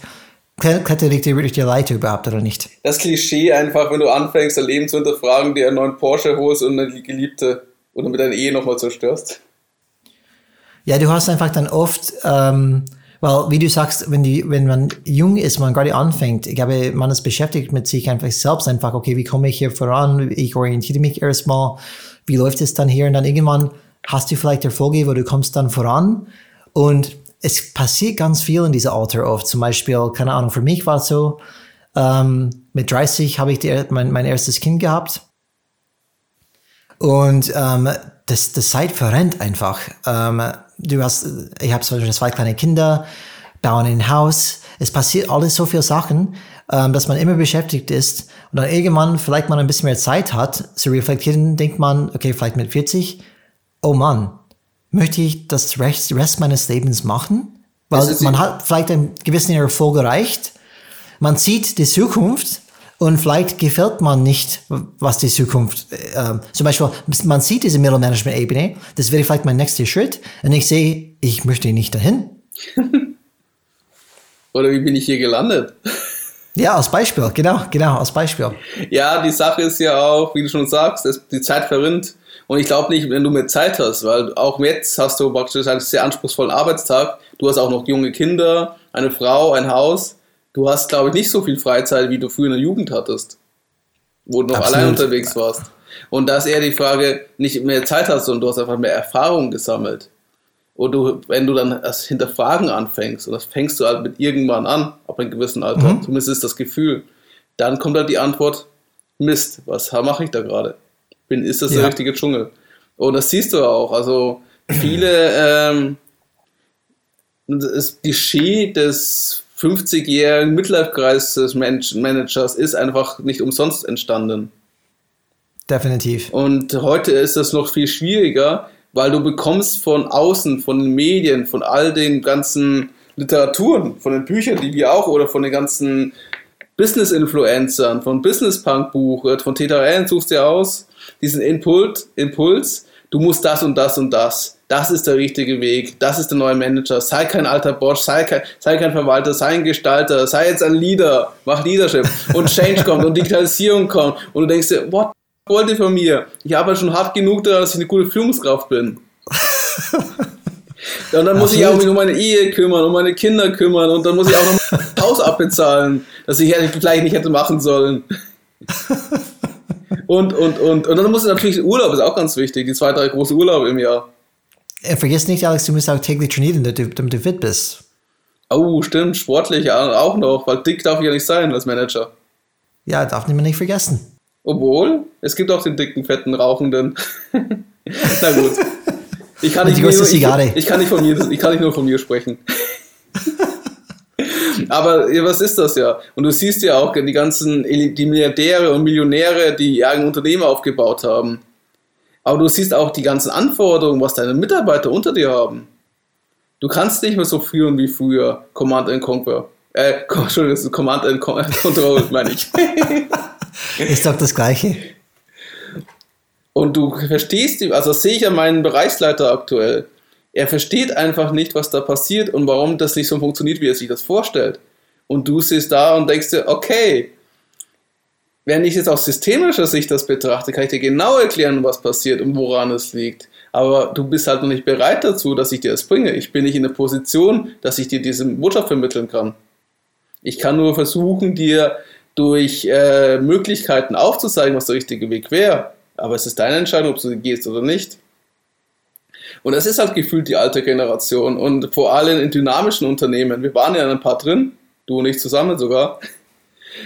klettert die richtige Leiter überhaupt oder nicht? Das Klischee einfach, wenn du anfängst, dein Leben zu hinterfragen, dir einen neuen Porsche holst und eine Geliebte oder mit deiner Ehe nochmal zerstörst. Ja, du hast einfach dann oft ähm, weil, wie du sagst, wenn, die, wenn man jung ist, man gerade anfängt, ich glaube, man ist beschäftigt mit sich einfach selbst einfach, okay, wie komme ich hier voran? Ich orientiere mich erstmal. Wie läuft es dann hier? Und dann irgendwann hast du vielleicht Erfolge, wo du kommst dann voran. Und es passiert ganz viel in dieser Alter oft. Zum Beispiel, keine Ahnung, für mich war es so, ähm, mit 30 habe ich die, mein, mein erstes Kind gehabt. Und ähm, das, das Zeit verrennt einfach. Ähm, du hast, ich habe zum Beispiel zwei kleine Kinder, bauen ein Haus. es passiert alles so viele Sachen, ähm, dass man immer beschäftigt ist und dann irgendwann vielleicht man ein bisschen mehr Zeit hat zu reflektieren, denkt man, okay, vielleicht mit 40, oh Mann, möchte ich das Rest, Rest meines Lebens machen? Weil man hat vielleicht einen gewissen Erfolg erreicht, man sieht die Zukunft und vielleicht gefällt man nicht, was die Zukunft, äh, zum Beispiel, man sieht diese Mittelmanagement-Ebene, das wäre vielleicht mein nächster Schritt und ich sehe, ich möchte nicht dahin. (laughs) Oder wie bin ich hier gelandet? Ja, als Beispiel, genau, genau, als Beispiel. Ja, die Sache ist ja auch, wie du schon sagst, die Zeit verrinnt. Und ich glaube nicht, wenn du mehr Zeit hast, weil auch jetzt hast du praktisch einen sehr anspruchsvollen Arbeitstag. Du hast auch noch junge Kinder, eine Frau, ein Haus. Du hast, glaube ich, nicht so viel Freizeit, wie du früher in der Jugend hattest, wo du noch Absolut. allein unterwegs warst. Und da ist eher die Frage, nicht mehr Zeit hast, sondern du hast einfach mehr Erfahrung gesammelt. Und du, wenn du dann das Hinterfragen anfängst, und das fängst du halt mit irgendwann an, ab einem gewissen Alter, mhm. zumindest ist das Gefühl, dann kommt halt die Antwort, Mist, was mache ich da gerade? Bin, ist das ja. der richtige Dschungel? Und das siehst du auch. Also viele, ähm, das Klischee des 50-jährigen Midlife-Kreis des Managers ist einfach nicht umsonst entstanden. Definitiv. Und heute ist das noch viel schwieriger, weil du bekommst von außen, von den Medien, von all den ganzen Literaturen, von den Büchern, die wir auch, oder von den ganzen Business-Influencern, von Business Punk Buch, von Theta Allen suchst dir aus, diesen Impuls, Impuls, du musst das und das und das. Das ist der richtige Weg, das ist der neue Manager. Sei kein alter Bosch, sei kein, sei kein Verwalter, sei ein Gestalter, sei jetzt ein Leader, mach Leadership. Und Change kommt und Digitalisierung kommt. Und du denkst dir, what wollt ihr von mir? Ich arbeite schon hart genug daran, dass ich eine gute Führungskraft bin. (laughs) Und dann muss Ach, ich auch mich um meine Ehe kümmern, um meine Kinder kümmern und dann muss ich auch noch mein Haus (laughs) abbezahlen, das ich vielleicht nicht hätte machen sollen. (laughs) Und, und, und, und dann muss ich natürlich Urlaub, ist auch ganz wichtig, die zwei, drei große Urlaube im Jahr. Ja, vergiss nicht, Alex, du musst auch täglich trainieren, damit du fit bist. Oh, stimmt, sportlich auch noch, weil dick darf ich ja nicht sein als Manager. Ja, darf man nicht vergessen. Obwohl, es gibt auch den dicken, fetten, rauchenden. (laughs) Na gut. Ich kann (laughs) nicht, ich, ich, ich, kann nicht von mir, ich kann nicht nur von mir sprechen. (laughs) Aber was ist das ja? Und du siehst ja auch die ganzen die Milliardäre und Millionäre, die ihr eigenes Unternehmen aufgebaut haben. Aber du siehst auch die ganzen Anforderungen, was deine Mitarbeiter unter dir haben. Du kannst nicht mehr so führen wie früher. Command and Conquer. Äh, (laughs) Entschuldigung, Command and (laughs) Control, meine ich. (laughs) ist doch das Gleiche. Und du verstehst, also das sehe ich an meinen Bereichsleiter aktuell. Er versteht einfach nicht, was da passiert und warum das nicht so funktioniert, wie er sich das vorstellt. Und du siehst da und denkst dir, okay, wenn ich jetzt aus systemischer Sicht das betrachte, kann ich dir genau erklären, was passiert und woran es liegt. Aber du bist halt noch nicht bereit dazu, dass ich dir das bringe. Ich bin nicht in der Position, dass ich dir diese Botschaft vermitteln kann. Ich kann nur versuchen, dir durch äh, Möglichkeiten aufzuzeigen, was der richtige Weg wäre. Aber es ist deine Entscheidung, ob du gehst oder nicht. Und das ist halt gefühlt die alte Generation. Und vor allem in dynamischen Unternehmen, wir waren ja ein paar drin, du und ich zusammen sogar.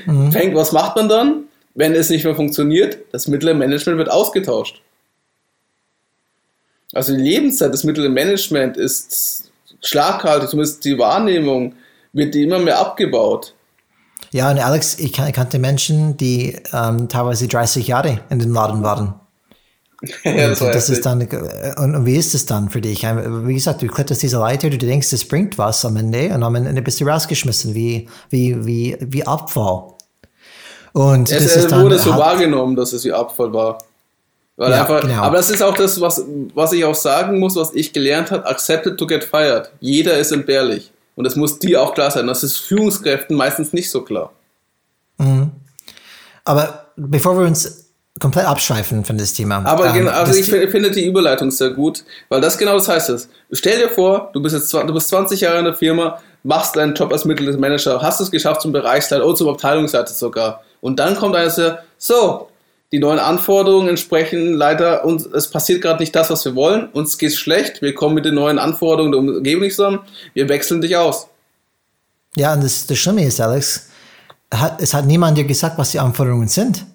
Mhm. Fängt, was macht man dann, wenn es nicht mehr funktioniert? Das mittlere Management wird ausgetauscht. Also die Lebenszeit des mittleren Management ist schlaghaltig, zumindest die Wahrnehmung wird die immer mehr abgebaut. Ja, und Alex, ich kannte Menschen, die ähm, teilweise 30 Jahre in den Laden waren. Ja, das, und das ist dann, und, und, wie ist es dann für dich? Wie gesagt, du kletterst diese Leiter, du denkst, es bringt was am Ende und am Ende bist du rausgeschmissen, wie, wie, wie, wie Abfall. Und es, ist dann, wurde so wahrgenommen, dass es wie Abfall war. Ja, einfach, genau. Aber das ist auch das, was, was ich auch sagen muss, was ich gelernt habe, accepted to get fired. Jeder ist entbehrlich. Und das muss dir auch klar sein. Das ist Führungskräften meistens nicht so klar. Mhm. Aber bevor wir uns komplett abschweifen von das Thema. Aber ähm, genau, also ich finde die Überleitung sehr gut, weil das genau das heißt es. Stell dir vor, du bist jetzt du bist 20 Jahre in der Firma, machst deinen Job als Mittelmanager, hast es geschafft zum Bereichsleiter oder zum Abteilungsleiter sogar. Und dann kommt einer so, so, die neuen Anforderungen entsprechen leider und es passiert gerade nicht das, was wir wollen. Uns geht schlecht. Wir kommen mit den neuen Anforderungen der Umgebung nicht zusammen. Wir wechseln dich aus. Ja, und das, das Schlimme ist, Alex, hat, es hat niemand dir gesagt, was die Anforderungen sind.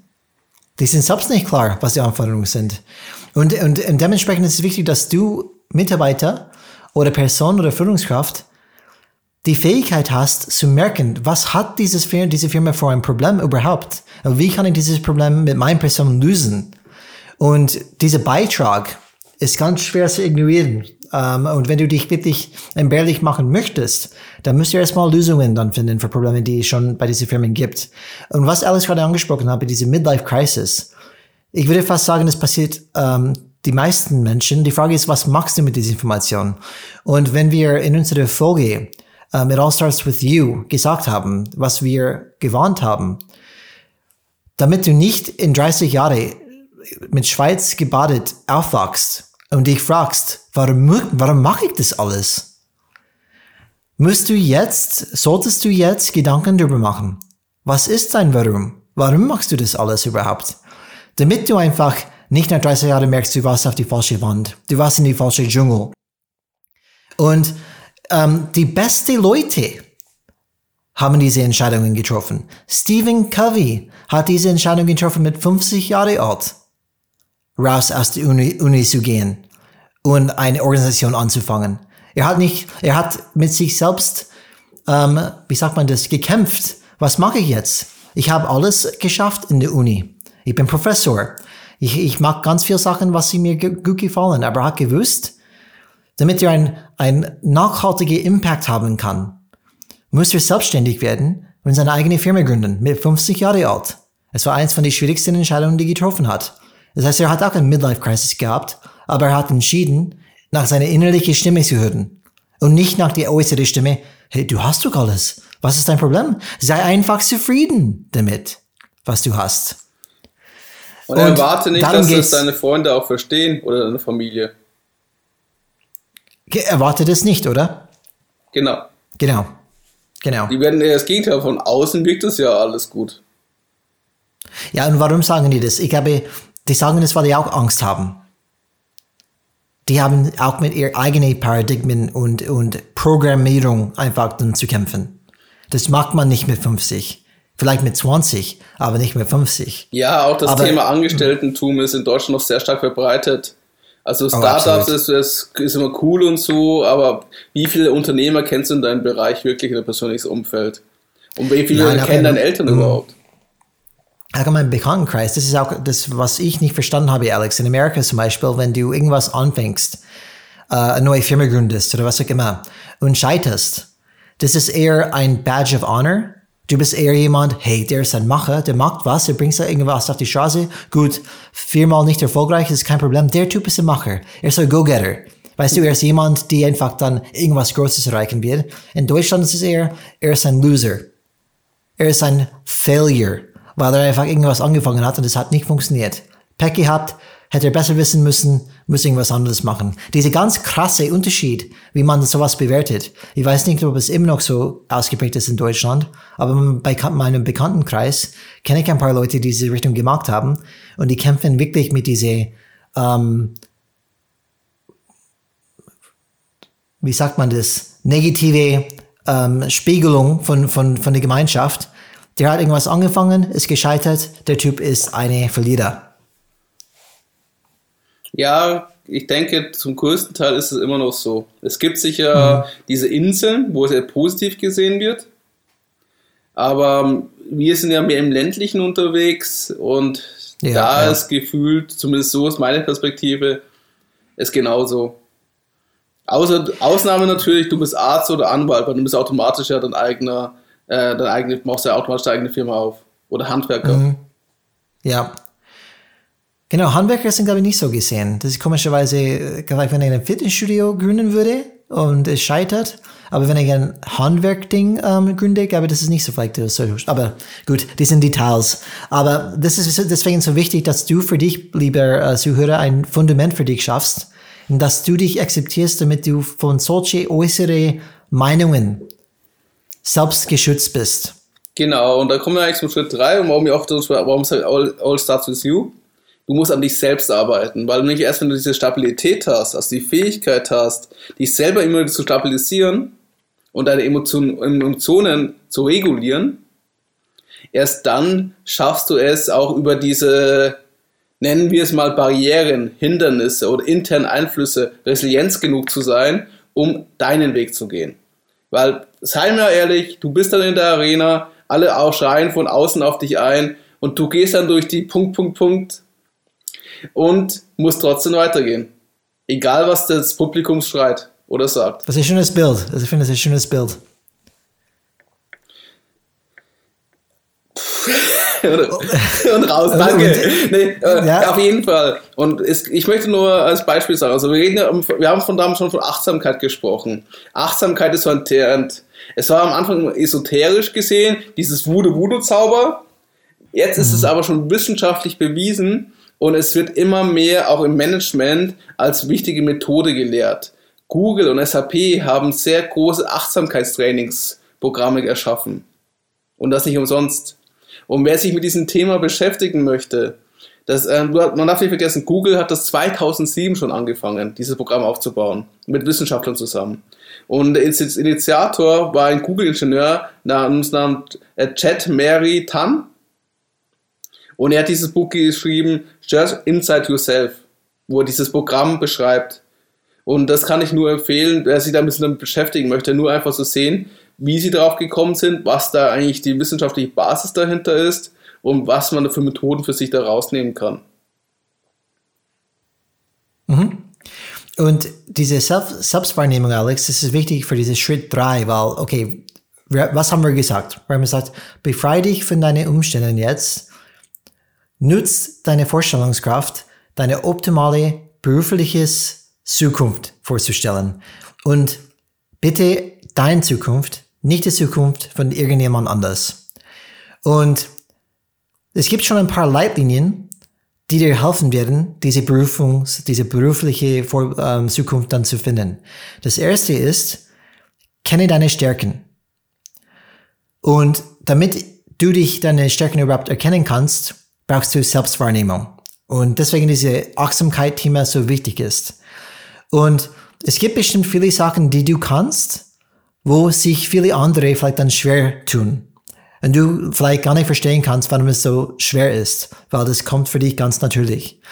Die sind selbst nicht klar, was die Anforderungen sind. Und, und, und dementsprechend ist es wichtig, dass du Mitarbeiter oder Person oder Führungskraft die Fähigkeit hast zu merken, was hat dieses diese Firma für ein Problem überhaupt? Und wie kann ich dieses Problem mit meiner Person lösen? Und dieser Beitrag ist ganz schwer zu ignorieren. Um, und wenn du dich wirklich entbehrlich machen möchtest, dann musst du erstmal Lösungen dann finden für Probleme, die es schon bei diesen Firmen gibt. Und was Alice gerade angesprochen hat, diese Midlife Crisis, ich würde fast sagen, es passiert um, die meisten Menschen. Die Frage ist, was machst du mit dieser Information? Und wenn wir in unserer Folge um, It All Starts With You gesagt haben, was wir gewarnt haben, damit du nicht in 30 Jahre mit Schweiz gebadet aufwachst und dich fragst, warum, warum mache ich das alles? Musst du jetzt, solltest du jetzt Gedanken darüber machen. Was ist dein Warum? Warum machst du das alles überhaupt? Damit du einfach nicht nach 30 Jahren merkst, du warst auf die falsche Wand, du warst in die falsche Dschungel. Und ähm, die besten Leute haben diese Entscheidungen getroffen. Stephen Covey hat diese Entscheidung getroffen mit 50 Jahren alt raus aus der Uni, Uni zu gehen und eine Organisation anzufangen. Er hat nicht, er hat mit sich selbst, ähm, wie sagt man das, gekämpft. Was mache ich jetzt? Ich habe alles geschafft in der Uni. Ich bin Professor. Ich, ich mag ganz viele Sachen, was sie mir gut gefallen, aber er hat gewusst, damit er ein, ein nachhaltiger Impact haben kann, muss er selbstständig werden und seine eigene Firma gründen, mit 50 Jahre alt. Es war eins von den schwierigsten Entscheidungen, die er getroffen hat. Das heißt, er hat auch eine Midlife-Crisis gehabt, aber er hat entschieden, nach seiner innerlichen Stimme zu hören. Und nicht nach der äußeren Stimme, hey, du hast doch alles. Was ist dein Problem? Sei einfach zufrieden damit, was du hast. Und, Und erwarte nicht, dass das deine Freunde auch verstehen oder deine Familie. Erwarte das nicht, oder? Genau. Genau. Genau. Die werden eher das Gegenteil. Von außen wirkt das ja alles gut. Ja, und warum sagen die das? Ich glaube, die sagen das, weil die auch Angst haben. Die haben auch mit ihren eigenen Paradigmen und, und Programmierung einfach dann zu kämpfen. Das macht man nicht mit 50. Vielleicht mit 20, aber nicht mit 50. Ja, auch das aber, Thema Angestelltentum ist in Deutschland noch sehr stark verbreitet. Also oh, Startups oh, ist, ist, ist, immer cool und so, aber wie viele Unternehmer kennst du in deinem Bereich wirklich in dein persönliches Umfeld? Und wie viele ja, kennen deine Eltern überhaupt? Allgemein Bekanntenkreis, das ist auch das, was ich nicht verstanden habe, Alex. In Amerika zum Beispiel, wenn du irgendwas anfängst, äh, eine neue Firma gründest oder was auch immer und scheiterst, das ist eher ein Badge of Honor. Du bist eher jemand, hey, der ist ein Macher, der macht was, der bringt irgendwas auf die Straße. Gut, viermal nicht erfolgreich, ist kein Problem. Der Typ ist ein Macher. Er ist ein Go-Getter. Weißt du, er ist jemand, der einfach dann irgendwas Großes erreichen wird. In Deutschland ist es eher, er ist ein Loser. Er ist ein Failure weil er einfach irgendwas angefangen hat und es hat nicht funktioniert. Pech gehabt, hätte er besser wissen müssen, muss irgendwas anderes machen. Diese ganz krasse Unterschied, wie man sowas bewertet. Ich weiß nicht, ob es immer noch so ausgeprägt ist in Deutschland, aber bei meinem Bekanntenkreis kenne ich ein paar Leute, die diese Richtung gemacht haben und die kämpfen wirklich mit dieser, ähm, wie sagt man das, negative ähm, Spiegelung von, von, von der Gemeinschaft der hat irgendwas angefangen, ist gescheitert, der Typ ist eine Verlierer. Ja, ich denke, zum größten Teil ist es immer noch so. Es gibt sicher mhm. diese Inseln, wo es sehr positiv gesehen wird. Aber wir sind ja mehr im ländlichen unterwegs und ja, da ja. ist gefühlt, zumindest so ist meine Perspektive, ist genauso. Außer, Ausnahme natürlich, du bist Arzt oder Anwalt, weil du bist automatisch ja dein eigener äh, deine eigene, machst du ja automatisch deine eigene Firma auf. Oder Handwerker. Mhm. Ja. Genau, Handwerker sind, glaube ich, nicht so gesehen. Das ist komischerweise, äh, wenn ich ein Fitnessstudio gründen würde und es scheitert, aber wenn ich ein Handwerkding ähm, gründe, glaube ich, das ist nicht so vielleicht so. Aber gut, die sind Details. Aber das ist deswegen so wichtig, dass du für dich, lieber äh, Zuhörer, ein Fundament für dich schaffst und dass du dich akzeptierst, damit du von solchen äußeren Meinungen selbst geschützt bist. Genau, und da kommen wir eigentlich zum Schritt 3 und warum ich auch warum es all, all starts with you. Du musst an dich selbst arbeiten, weil nicht erst, wenn du diese Stabilität hast, also die Fähigkeit hast, dich selber immer zu stabilisieren und deine Emotionen, Emotionen zu regulieren, erst dann schaffst du es auch über diese, nennen wir es mal Barrieren, Hindernisse oder internen Einflüsse, Resilienz genug zu sein, um deinen Weg zu gehen. Weil, sei mir ehrlich, du bist dann in der Arena, alle auch schreien von außen auf dich ein und du gehst dann durch die Punkt, Punkt, Punkt und musst trotzdem weitergehen. Egal, was das Publikum schreit oder sagt. Das ist ein schönes Bild. Also ich finde, das ist ein schönes Bild. (laughs) und raus, danke. Nee, äh, ja. Auf jeden Fall. Und es, ich möchte nur als Beispiel sagen, also wir, reden wir haben von damals schon von Achtsamkeit gesprochen. Achtsamkeit ist so ein Trend. Es war am Anfang esoterisch gesehen, dieses Voodoo-Voodoo-Zauber. Jetzt ist mhm. es aber schon wissenschaftlich bewiesen und es wird immer mehr auch im Management als wichtige Methode gelehrt. Google und SAP haben sehr große Achtsamkeitstrainingsprogramme erschaffen. Und das nicht umsonst. Und wer sich mit diesem Thema beschäftigen möchte, das, äh, man darf nicht vergessen, Google hat das 2007 schon angefangen, dieses Programm aufzubauen, mit Wissenschaftlern zusammen. Und der Initiator war ein Google-Ingenieur namens, namens äh, Chad Mary Tan. Und er hat dieses Buch geschrieben, Just Inside Yourself, wo er dieses Programm beschreibt. Und das kann ich nur empfehlen, wer sich da ein bisschen damit beschäftigen möchte, nur einfach so sehen, wie sie darauf gekommen sind, was da eigentlich die wissenschaftliche Basis dahinter ist und was man für Methoden für sich da rausnehmen kann. Mhm. Und diese Selbstwahrnehmung, Alex, das ist wichtig für diesen Schritt drei, weil, okay, was haben wir gesagt? Wir haben gesagt, befreie dich von deinen Umständen jetzt, nutz deine Vorstellungskraft, deine optimale berufliches Zukunft vorzustellen und bitte deine Zukunft nicht die Zukunft von irgendjemand anders. Und es gibt schon ein paar Leitlinien, die dir helfen werden, diese Berufungs-, diese berufliche Vor ähm, Zukunft dann zu finden. Das erste ist, kenne deine Stärken. Und damit du dich deine Stärken überhaupt erkennen kannst, brauchst du Selbstwahrnehmung. Und deswegen diese Achtsamkeit-Thema so wichtig ist. Und es gibt bestimmt viele Sachen, die du kannst, wo sich viele andere vielleicht dann schwer tun. Und du vielleicht gar nicht verstehen kannst, warum es so schwer ist, weil das kommt für dich ganz natürlich.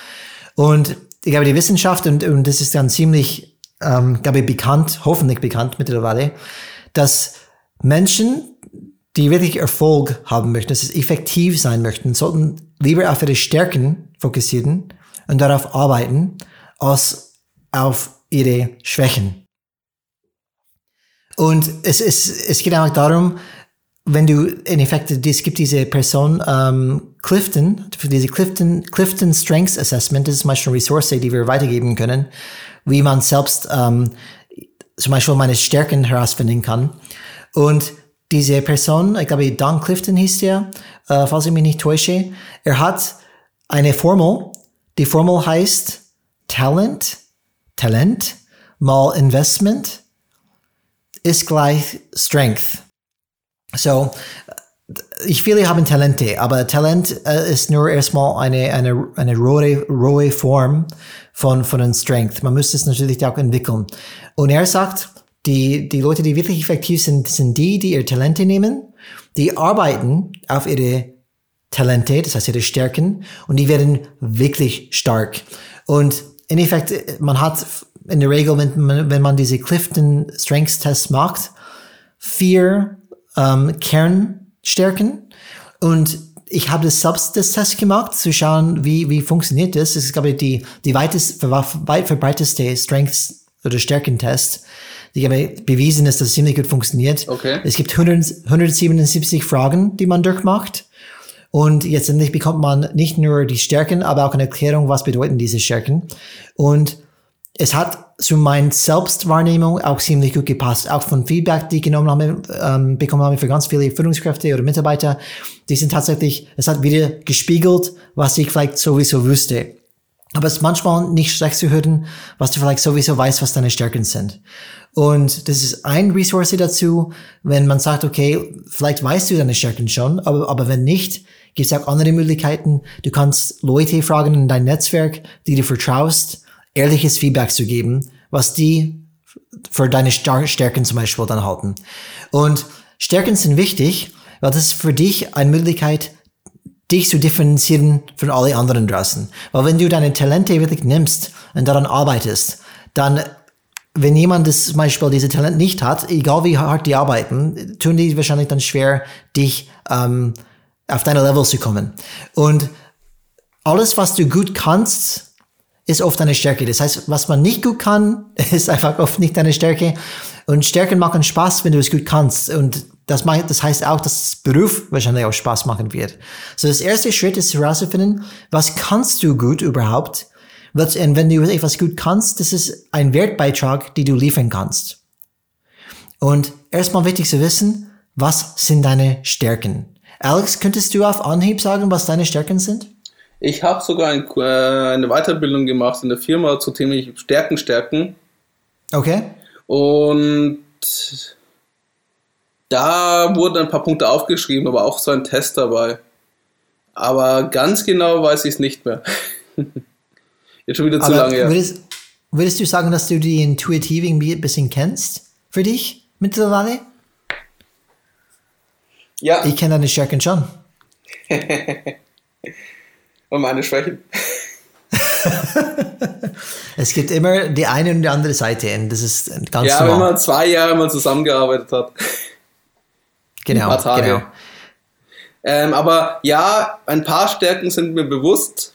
Und ich glaube, die Wissenschaft, und, und das ist dann ziemlich, ähm, glaube ich, bekannt, hoffentlich bekannt mittlerweile, dass Menschen, die wirklich Erfolg haben möchten, dass sie effektiv sein möchten, sollten lieber auf ihre Stärken fokussieren und darauf arbeiten, als auf ihre Schwächen. Und es, es, es geht auch darum, wenn du in Effekt, es gibt diese Person ähm, Clifton, für diese Clifton, Clifton Strengths Assessment, das ist zum Beispiel eine Ressource, die wir weitergeben können, wie man selbst ähm, zum Beispiel meine Stärken herausfinden kann. Und diese Person, ich glaube, Don Clifton hieß der, äh, falls ich mich nicht täusche, er hat eine Formel, die Formel heißt Talent, Talent mal Investment ist gleich Strength. So, ich viele haben Talente, aber Talent äh, ist nur erstmal eine, eine, eine rohe, rohe Form von, von einem Strength. Man muss es natürlich auch entwickeln. Und er sagt, die, die Leute, die wirklich effektiv sind, sind die, die ihre Talente nehmen, die arbeiten auf ihre Talente, das heißt ihre Stärken, und die werden wirklich stark. Und in Effekt, man hat in der Regel, wenn man, wenn man diese Clifton Strengths Test macht, vier ähm, Kernstärken und ich habe das selbst das Test gemacht, zu schauen, wie, wie funktioniert das. Das ist, glaube ich, die, die weitest, weit verbreiteste Strengths- oder Stärkentest. Die habe bewiesen ist, dass es ziemlich gut funktioniert. Okay. Es gibt 100, 177 Fragen, die man durchmacht. Und jetzt endlich bekommt man nicht nur die Stärken, aber auch eine Erklärung, was bedeuten diese Stärken. Und es hat zu meiner Selbstwahrnehmung auch ziemlich gut gepasst. Auch von Feedback, die ich genommen habe, ähm, bekommen habe für ganz viele Führungskräfte oder Mitarbeiter. Die sind tatsächlich, es hat wieder gespiegelt, was ich vielleicht sowieso wüsste. Aber es ist manchmal nicht schlecht zu hören, was du vielleicht sowieso weißt, was deine Stärken sind. Und das ist ein Resource dazu, wenn man sagt, okay, vielleicht weißt du deine Stärken schon, aber, aber wenn nicht, gibt es auch andere Möglichkeiten. Du kannst Leute fragen in dein Netzwerk, die du vertraust, ehrliches Feedback zu geben, was die für deine Stärken zum Beispiel dann halten. Und Stärken sind wichtig, weil das ist für dich eine Möglichkeit, dich zu differenzieren von allen anderen draußen. Weil wenn du deine Talente wirklich nimmst und daran arbeitest, dann wenn jemand das zum Beispiel diese Talent nicht hat, egal wie hart die arbeiten, tun die wahrscheinlich dann schwer, dich ähm, auf deine Level zu kommen. Und alles, was du gut kannst, ist oft eine Stärke. Das heißt, was man nicht gut kann, (laughs) ist einfach oft nicht deine Stärke. Und Stärken machen Spaß, wenn du es gut kannst. Und das, macht, das heißt auch, dass Beruf wahrscheinlich auch Spaß machen wird. So, das erste Schritt ist herauszufinden, was kannst du gut überhaupt? Und wenn du etwas gut kannst, das ist ein Wertbeitrag, den du liefern kannst. Und erstmal wichtig zu wissen, was sind deine Stärken? Alex, könntest du auf Anhieb sagen, was deine Stärken sind? Ich habe sogar ein, äh, eine Weiterbildung gemacht in der Firma zu Thema Stärken stärken. Okay. Und da wurden ein paar Punkte aufgeschrieben, aber auch so ein Test dabei. Aber ganz genau weiß ich es nicht mehr. (laughs) Jetzt schon wieder zu aber lange. Würdest, würdest, du sagen, dass du die intuitiv irgendwie ein bisschen kennst für dich mittlerweile? Ja. Ich kenne deine Stärken schon. (laughs) und meine Schwächen. (laughs) es gibt immer die eine und die andere Seite das ist ganz Ja, normal. wenn man zwei Jahre mal zusammengearbeitet hat. Genau, ein paar genau. Ähm, aber ja, ein paar Stärken sind mir bewusst,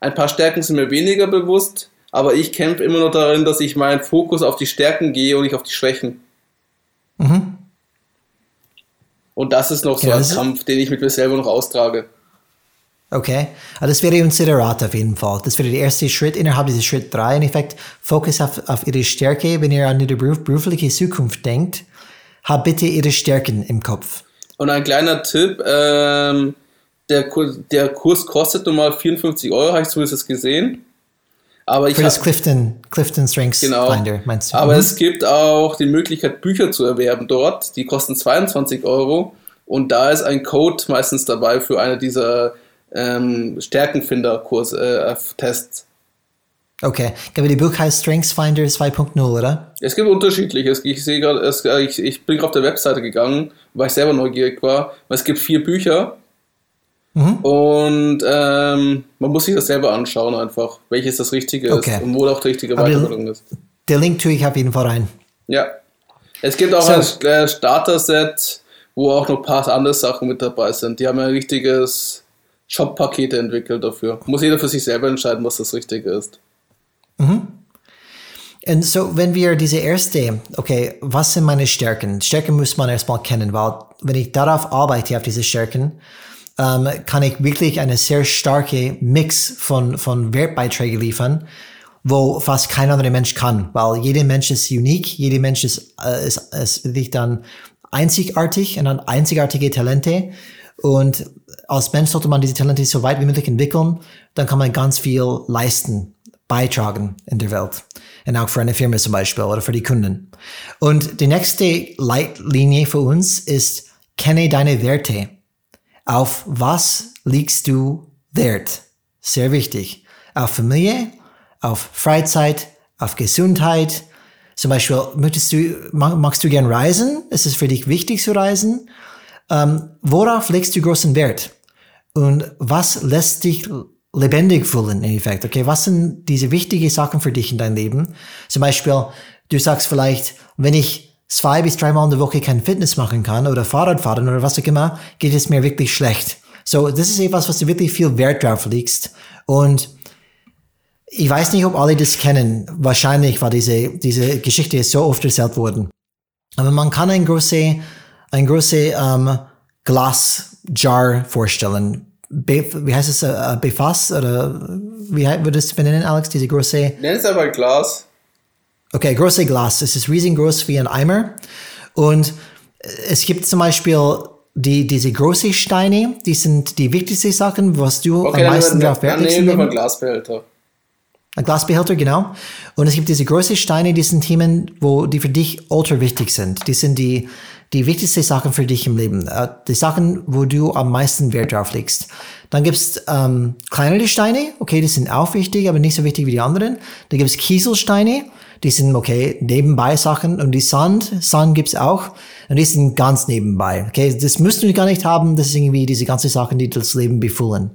ein paar Stärken sind mir weniger bewusst, aber ich kämpfe immer noch darin, dass ich meinen Fokus auf die Stärken gehe und nicht auf die Schwächen. Mhm. Und das ist noch so ja, ein Kampf, den ich mit mir selber noch austrage. Okay, also das wäre unser Rat auf jeden Fall. Das wäre der erste Schritt innerhalb dieses Schritt 3. In Effekt, Fokus auf, auf Ihre Stärke. Wenn ihr an Ihre beruf, berufliche Zukunft denkt, habt bitte Ihre Stärken im Kopf. Und ein kleiner Tipp, ähm, der, Kurs, der Kurs kostet nun mal 54 Euro, habe ich zumindest gesehen. Aber ich Für das Clifton, Clifton Strengths genau, Finder, meinst du? Aber mhm. es gibt auch die Möglichkeit, Bücher zu erwerben dort. Die kosten 22 Euro. Und da ist ein Code meistens dabei für eine dieser ähm, Stärkenfinder-Kurs-Tests. Äh, okay, aber die Buch heißt StrengthsFinder 2.0, oder? Es gibt unterschiedliche. Ich sehe gerade, ich, ich bin auf der Webseite gegangen, weil ich selber neugierig war. Es gibt vier Bücher mhm. und ähm, man muss sich das selber anschauen einfach, welches das Richtige okay. ist und wo auch die richtige Weiterbildung ist. Der Link tue ich auf jeden Fall rein. Ja. Es gibt auch so. ein äh, Starter-Set, wo auch noch ein paar andere Sachen mit dabei sind. Die haben ein richtiges Shop-Pakete entwickelt dafür. Muss jeder für sich selber entscheiden, was das Richtige ist. Mhm. Und so, wenn wir diese erste, okay, was sind meine Stärken? Stärken muss man erstmal kennen, weil wenn ich darauf arbeite, auf diese Stärken, ähm, kann ich wirklich eine sehr starke Mix von, von Wertbeiträgen liefern, wo fast kein anderer Mensch kann, weil jeder Mensch ist unique, jeder Mensch ist, äh, ist, ist wirklich dann einzigartig und hat einzigartige Talente und als Mensch sollte man diese Talente so weit wie möglich entwickeln, dann kann man ganz viel leisten, beitragen in der Welt. Und auch für eine Firma zum Beispiel oder für die Kunden. Und die nächste Leitlinie für uns ist, kenne deine Werte. Auf was liegst du Wert? Sehr wichtig. Auf Familie, auf Freizeit, auf Gesundheit. Zum Beispiel, möchtest du, magst du gern reisen? Ist es für dich wichtig zu reisen? Ähm, worauf legst du großen Wert? Und was lässt dich lebendig fühlen, im Effekt? Okay, was sind diese wichtigen Sachen für dich in deinem Leben? Zum Beispiel, du sagst vielleicht, wenn ich zwei bis dreimal in der Woche kein Fitness machen kann oder Fahrrad fahren oder was auch immer, geht es mir wirklich schlecht. So, das ist etwas, was du wirklich viel Wert drauf legst. Und ich weiß nicht, ob alle das kennen. Wahrscheinlich war diese, diese Geschichte so oft erzählt worden. Aber man kann ein große ein großes ähm, Glasjar vorstellen. Be wie heißt es? Äh, Befass? Oder wie würdest du es benennen, Alex? Diese große. Nenn es aber Glas. Okay, große Glas. Es ist riesengroß wie ein Eimer. Und es gibt zum Beispiel die, diese großen Steine, die sind die wichtigsten Sachen, was du okay, am meisten darauf Wert legst. Dann nehmen Glasbehälter. Ein Glasbehälter, genau. Und es gibt diese großen Steine, die sind Themen, wo die für dich ultra wichtig sind. Die sind die, die wichtigsten Sachen für dich im Leben. Äh, die Sachen, wo du am meisten Wert drauf legst. Dann gibt's ähm, kleinere Steine, okay, die sind auch wichtig, aber nicht so wichtig wie die anderen. Dann gibt's Kieselsteine, die sind okay, nebenbei Sachen. Und die Sand, Sand gibt's auch. Und die sind ganz nebenbei. Okay, das müssten wir gar nicht haben. Das sind irgendwie diese ganzen Sachen, die das Leben befüllen.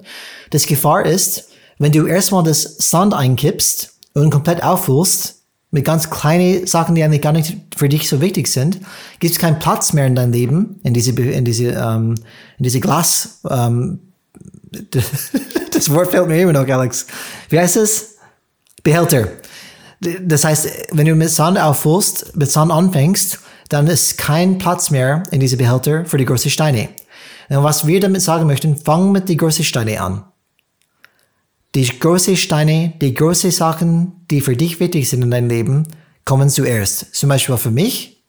Das Gefahr ist, wenn du erstmal das Sand einkippst und komplett auffüllst, mit ganz kleinen Sachen, die eigentlich gar nicht für dich so wichtig sind, gibt es keinen Platz mehr in deinem Leben, in diese, in diese, ähm, in diese Glas, ähm, (laughs) das Wort fällt mir immer noch, Alex. Wie heißt es? Behälter. Das heißt, wenn du mit Sand auffüllst, mit Sand anfängst, dann ist kein Platz mehr in diese Behälter für die großen Steine. Und was wir damit sagen möchten, fang mit den großen Steinen an. Die großen Steine, die großen Sachen, die für dich wichtig sind in deinem Leben, kommen zuerst. Zum Beispiel für mich.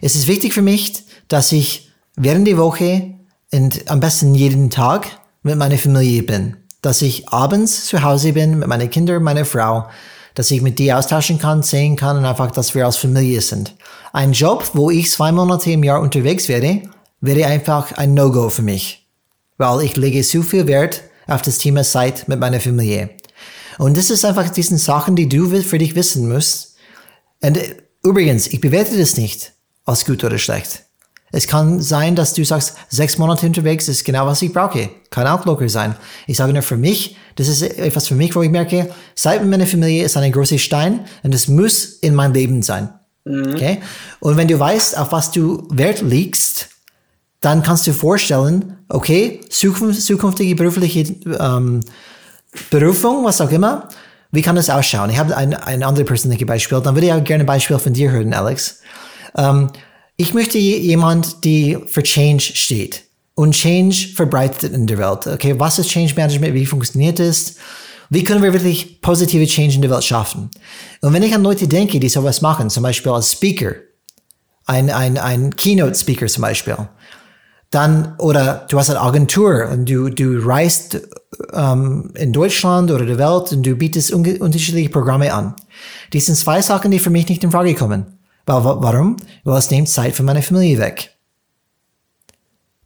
Es ist wichtig für mich, dass ich während der Woche und am besten jeden Tag mit meiner Familie bin. Dass ich abends zu Hause bin mit meinen Kindern, meiner Frau, dass ich mit die austauschen kann, sehen kann und einfach, dass wir als Familie sind. Ein Job, wo ich zwei Monate im Jahr unterwegs werde, wäre einfach ein No-Go für mich. Weil ich lege zu viel Wert auf das Thema Zeit mit meiner Familie. Und das ist einfach diesen Sachen, die du für dich wissen musst. Und äh, übrigens, ich bewerte das nicht als gut oder schlecht. Es kann sein, dass du sagst, sechs Monate unterwegs ist genau, was ich brauche. Kann auch locker sein. Ich sage nur für mich, das ist etwas für mich, wo ich merke, Zeit mit meiner Familie ist ein großer Stein und es muss in mein Leben sein. Mhm. Okay? Und wenn du weißt, auf was du Wert legst, dann kannst du vorstellen, okay, zukünftige berufliche ähm, Berufung, was auch immer, wie kann das ausschauen? Ich habe ein, ein anderes persönliches Beispiel, dann würde ich auch gerne ein Beispiel von dir hören, Alex. Ähm, ich möchte jemand, die für Change steht und Change verbreitet in der Welt. Okay, was ist Change Management? Wie funktioniert es? Wie können wir wirklich positive Change in der Welt schaffen? Und wenn ich an Leute denke, die sowas machen, zum Beispiel als Speaker, ein, ein, ein Keynote-Speaker zum Beispiel, dann, oder du hast eine Agentur und du, du reist ähm, in Deutschland oder der Welt und du bietest unterschiedliche Programme an. Die sind zwei Sachen, die für mich nicht in Frage kommen. Warum? Weil es nimmt Zeit von meiner Familie weg.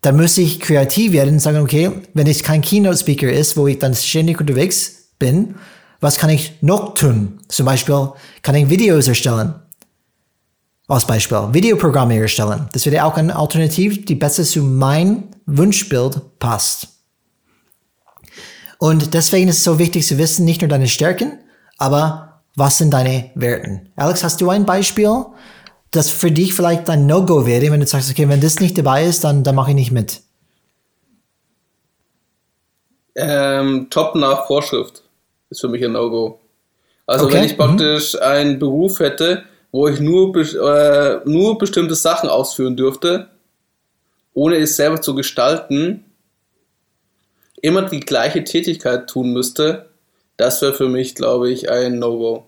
Dann muss ich kreativ werden und sagen, okay, wenn es kein Keynote-Speaker ist, wo ich dann ständig unterwegs bin, was kann ich noch tun? Zum Beispiel kann ich Videos erstellen als Beispiel Videoprogramme erstellen. Das wäre auch eine Alternative, die besser zu mein Wunschbild passt. Und deswegen ist es so wichtig zu wissen, nicht nur deine Stärken, aber was sind deine Werten? Alex, hast du ein Beispiel, das für dich vielleicht ein No-Go wäre, wenn du sagst, okay, wenn das nicht dabei ist, dann, dann mache ich nicht mit? Ähm, top nach Vorschrift ist für mich ein No-Go. Also okay. wenn ich praktisch mhm. einen Beruf hätte, wo ich nur, äh, nur bestimmte Sachen ausführen dürfte, ohne es selber zu gestalten, immer die gleiche Tätigkeit tun müsste, das wäre für mich, glaube ich, ein No-Go.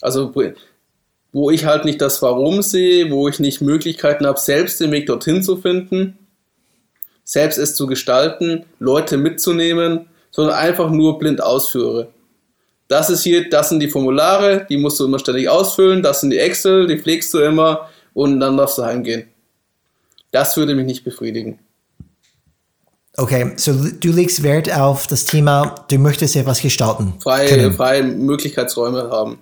Also, wo ich halt nicht das Warum sehe, wo ich nicht Möglichkeiten habe, selbst den Weg dorthin zu finden, selbst es zu gestalten, Leute mitzunehmen, sondern einfach nur blind ausführe das ist hier, das sind die Formulare, die musst du immer ständig ausfüllen, das sind die Excel, die pflegst du immer und dann darfst du heimgehen. Das würde mich nicht befriedigen. Okay, so du legst Wert auf das Thema, du möchtest etwas gestalten. Freie, freie Möglichkeitsräume haben.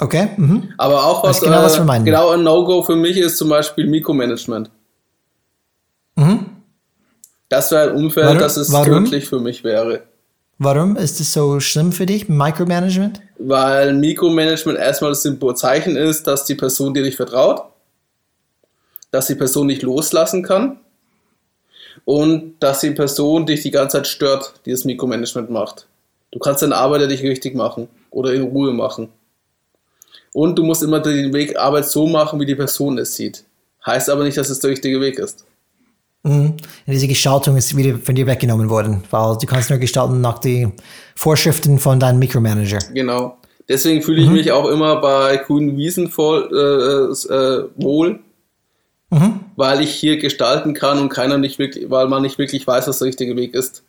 Okay. Mhm. Aber auch was, genau, was äh, genau ein No-Go für mich ist zum Beispiel Mikromanagement. Mhm. Das wäre ein Umfeld, warum? das es tödlich für mich wäre. Warum ist es so schlimm für dich, Micromanagement? Weil Mikromanagement erstmal das Zeichen ist, dass die Person dir nicht vertraut, dass die Person nicht loslassen kann und dass die Person dich die ganze Zeit stört, die das Mikromanagement macht. Du kannst deine Arbeit ja nicht richtig machen oder in Ruhe machen. Und du musst immer den Weg Arbeit so machen, wie die Person es sieht. Heißt aber nicht, dass es der richtige Weg ist. Mhm. Diese Gestaltung ist wieder von dir weggenommen worden, weil du kannst nur gestalten nach den Vorschriften von deinem Mikromanager. Genau. Deswegen fühle ich mhm. mich auch immer bei grünen Wiesen voll, äh, äh, wohl, mhm. weil ich hier gestalten kann und keiner nicht wirklich, weil man nicht wirklich weiß, was der richtige Weg ist.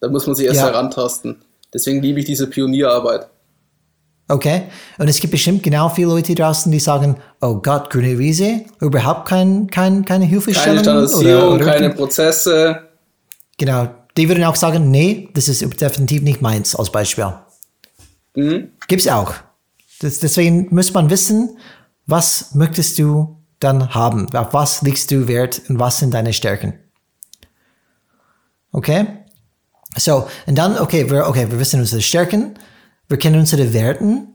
Da muss man sich erst ja. herantasten. Deswegen liebe ich diese Pionierarbeit. Okay. Und es gibt bestimmt genau viele Leute draußen, die sagen, oh Gott, grüne Wiese, überhaupt kein, kein, keine Hilfestellung. Keine Standardisierung, oder, oder keine Prozesse. Genau. Die würden auch sagen, nee, das ist definitiv nicht meins, als Beispiel. Mhm. Gibt's auch. Das, deswegen muss man wissen, was möchtest du dann haben? Auf was legst du Wert und was sind deine Stärken? Okay? So, und dann, okay, wir, okay, wir wissen unsere Stärken wir kennen unsere Werten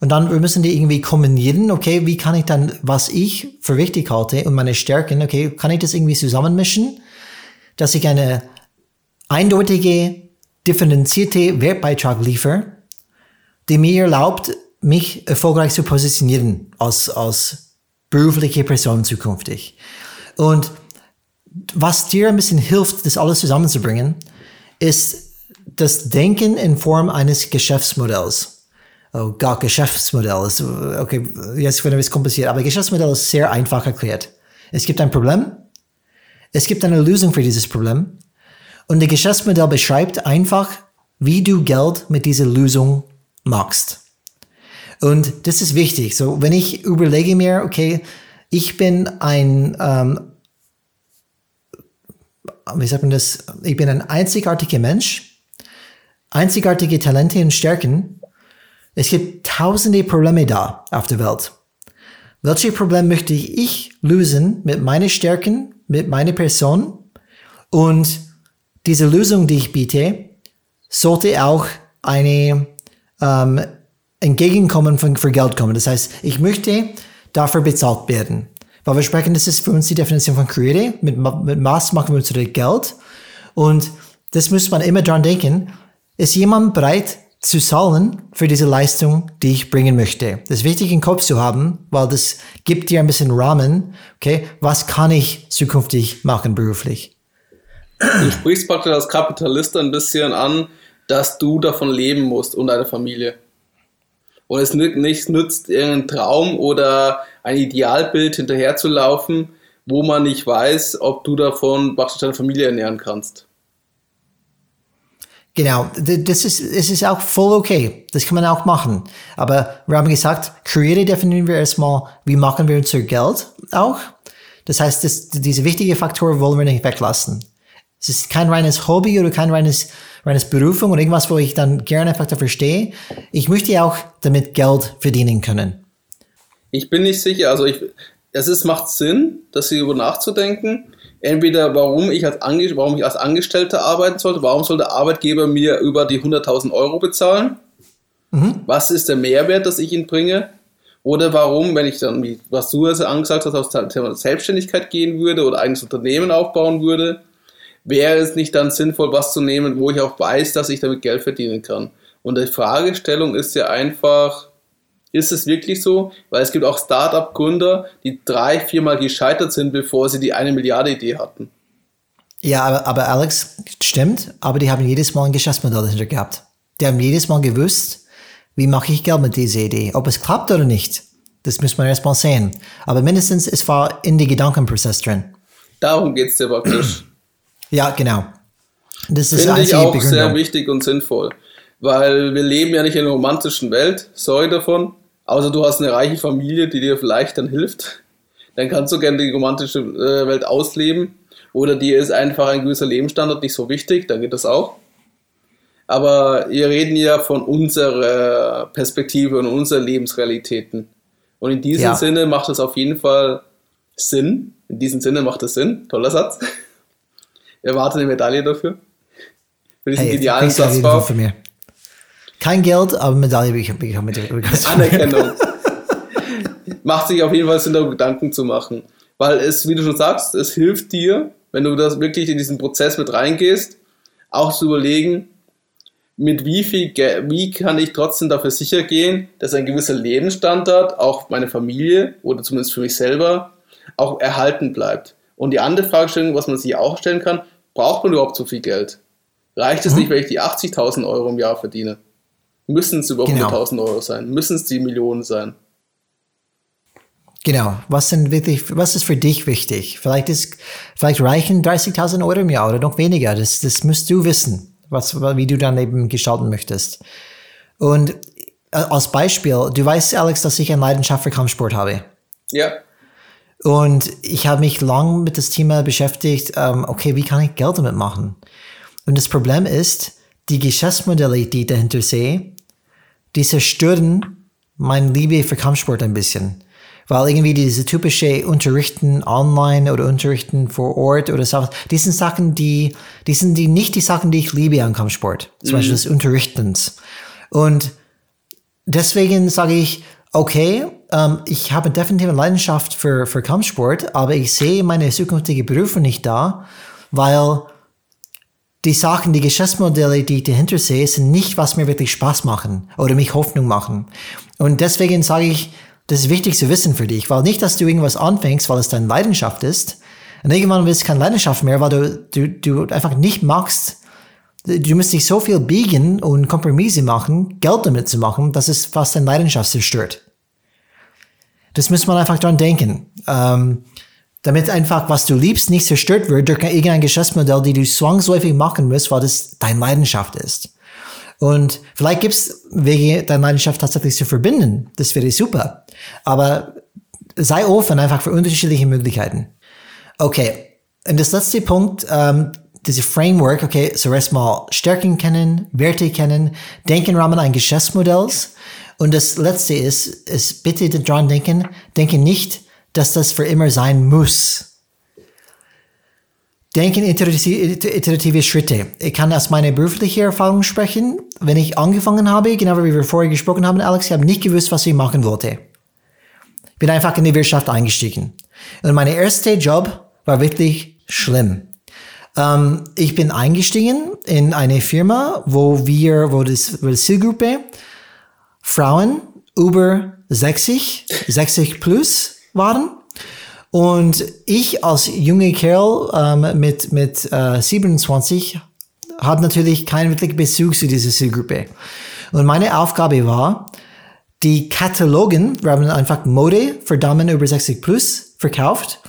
Und dann wir müssen die irgendwie kombinieren, okay, wie kann ich dann, was ich für wichtig halte und meine Stärken, okay, kann ich das irgendwie zusammenmischen, dass ich eine eindeutige, differenzierte Wertbeitrag liefere, die mir erlaubt, mich erfolgreich zu positionieren als, als berufliche Person zukünftig. Und was dir ein bisschen hilft, das alles zusammenzubringen, ist das Denken in Form eines Geschäftsmodells. Oh Gott, Geschäftsmodell ist, okay, jetzt wird es kompliziert, aber Geschäftsmodell ist sehr einfach erklärt. Es gibt ein Problem, es gibt eine Lösung für dieses Problem und das Geschäftsmodell beschreibt einfach, wie du Geld mit dieser Lösung machst. Und das ist wichtig. So, wenn ich überlege mir, okay, ich bin ein ähm, wie sagt man das, ich bin ein einzigartiger Mensch, einzigartige Talente und Stärken. Es gibt tausende Probleme da auf der Welt. Welche Probleme möchte ich lösen mit meinen Stärken, mit meiner Person? Und diese Lösung, die ich biete, sollte auch eine ähm, Entgegenkommen von, für Geld kommen. Das heißt, ich möchte dafür bezahlt werden. Weil wir sprechen, das ist für uns die Definition von Creative. Mit, mit Maß machen wir uns Geld. Und das muss man immer dran denken. Ist jemand bereit zu zahlen für diese Leistung, die ich bringen möchte? Das ist wichtig im Kopf zu haben, weil das gibt dir ein bisschen Rahmen. Okay, was kann ich zukünftig machen beruflich? Du sprichst praktisch als Kapitalist ein bisschen an, dass du davon leben musst und deine Familie. Und es nicht nützt, irgendeinen Traum oder ein Idealbild hinterherzulaufen, wo man nicht weiß, ob du davon praktisch deine Familie ernähren kannst. Genau, das ist, es ist auch voll okay. Das kann man auch machen. Aber wir haben gesagt, Creative definieren wir erstmal, wie machen wir unser Geld auch. Das heißt, das, diese wichtigen Faktoren wollen wir nicht weglassen. Es ist kein reines Hobby oder kein reines, reines Berufung oder irgendwas, wo ich dann gerne einfach dafür stehe. Ich möchte auch damit Geld verdienen können. Ich bin nicht sicher. Also ich, es ist, macht Sinn, dass sie darüber nachzudenken. Entweder warum ich als, Ange warum ich als Angestellter arbeiten sollte, warum soll der Arbeitgeber mir über die 100.000 Euro bezahlen? Mhm. Was ist der Mehrwert, dass ich ihn bringe? Oder warum, wenn ich dann, was du also angesagt hast, aus Thema Selbstständigkeit gehen würde oder eigenes Unternehmen aufbauen würde, wäre es nicht dann sinnvoll, was zu nehmen, wo ich auch weiß, dass ich damit Geld verdienen kann? Und die Fragestellung ist ja einfach, ist es wirklich so? Weil es gibt auch Startup-Gründer, die drei, viermal gescheitert sind, bevor sie die eine Milliarde Idee hatten. Ja, aber, aber Alex, stimmt, aber die haben jedes Mal ein Geschäftsmodell dahinter gehabt. Die haben jedes Mal gewusst, wie mache ich Geld mit dieser Idee. Ob es klappt oder nicht, das muss man erst mal sehen. Aber mindestens, es war in die Gedankenprozess drin. Darum geht es dir praktisch. (clears throat) ja, genau. Das ist Finde ich auch Begründung. sehr wichtig und sinnvoll. Weil wir leben ja nicht in einer romantischen Welt, sorry davon. Außer du hast eine reiche Familie, die dir vielleicht dann hilft. Dann kannst du gerne die romantische äh, Welt ausleben. Oder dir ist einfach ein gewisser Lebensstandard nicht so wichtig, dann geht das auch. Aber wir reden ja von unserer Perspektive und unserer Lebensrealitäten. Und in diesem ja. Sinne macht es auf jeden Fall Sinn. In diesem Sinne macht es Sinn. Toller Satz. (laughs) Erwarte eine Medaille dafür. Für diesen hey, idealen Satzbau. Für mir. Kein Geld, aber Medaille bekomme ich mit. (laughs) Anerkennung. Macht sich auf jeden Fall Sinn, da Gedanken zu machen. Weil es, wie du schon sagst, es hilft dir, wenn du das wirklich in diesen Prozess mit reingehst, auch zu überlegen, mit wie viel Geld, wie kann ich trotzdem dafür sicher gehen, dass ein gewisser Lebensstandard, auch meine Familie oder zumindest für mich selber, auch erhalten bleibt. Und die andere Fragestellung, was man sich auch stellen kann, braucht man überhaupt so viel Geld? Reicht es mhm. nicht, wenn ich die 80.000 Euro im Jahr verdiene? Müssen es über genau. 100.000 Euro sein? Müssen es die Millionen sein? Genau. Was sind wirklich, was ist für dich wichtig? Vielleicht ist, vielleicht reichen 30.000 Euro im Jahr oder noch weniger. Das, das musst du wissen, was, wie du dann eben gestalten möchtest. Und äh, als Beispiel, du weißt, Alex, dass ich eine Leidenschaft für Kampfsport habe. Ja. Und ich habe mich lang mit das Thema beschäftigt, ähm, okay, wie kann ich Geld damit machen? Und das Problem ist, die Geschäftsmodelle, die ich dahinter sehe, die zerstören meine Liebe für Kampfsport ein bisschen. Weil irgendwie diese typische Unterrichten online oder Unterrichten vor Ort oder so, die sind Sachen, die, die sind die, nicht die Sachen, die ich liebe an Kampfsport. Zum mhm. Beispiel des Unterrichtens. Und deswegen sage ich, okay, ähm, ich habe definitiv eine Leidenschaft für, für Kampfsport, aber ich sehe meine zukünftige Berufe nicht da, weil die Sachen, die Geschäftsmodelle, die ich dahinter sehe, sind nicht, was mir wirklich Spaß machen oder mich Hoffnung machen. Und deswegen sage ich, das ist wichtig zu wissen für dich, weil nicht, dass du irgendwas anfängst, weil es deine Leidenschaft ist. Und irgendwann wird es keine Leidenschaft mehr, weil du, du, du einfach nicht magst, du musst dich so viel biegen und Kompromisse machen, Geld damit zu machen, dass es fast deine Leidenschaft zerstört. Das muss man einfach dran denken. Ähm, damit einfach, was du liebst, nicht zerstört wird durch irgendein Geschäftsmodell, die du zwangsläufig machen musst, weil das deine Leidenschaft ist. Und vielleicht gibt's Wege, deine Leidenschaft tatsächlich zu verbinden. Das wäre super. Aber sei offen einfach für unterschiedliche Möglichkeiten. Okay. Und das letzte Punkt, ähm, diese Framework, okay, zuerst mal Stärken kennen, Werte kennen, denken im Rahmen eines Geschäftsmodells. Und das letzte ist, ist bitte daran denken, denke nicht, dass das für immer sein muss. Denken iterative Schritte. Ich kann aus meiner beruflichen Erfahrung sprechen. Wenn ich angefangen habe, genau wie wir vorher gesprochen haben, Alex, ich habe nicht gewusst, was ich machen wollte. Ich bin einfach in die Wirtschaft eingestiegen. Und mein erster Job war wirklich schlimm. Ähm, ich bin eingestiegen in eine Firma, wo wir, wo das, wo die Zielgruppe Frauen über 60, 60 plus waren. Und ich als junger Kerl ähm, mit, mit äh, 27 hatte natürlich keinen wirklichen Bezug zu dieser Zielgruppe. Und meine Aufgabe war, die Katalogen, wir haben einfach Mode für Damen über 60 plus verkauft.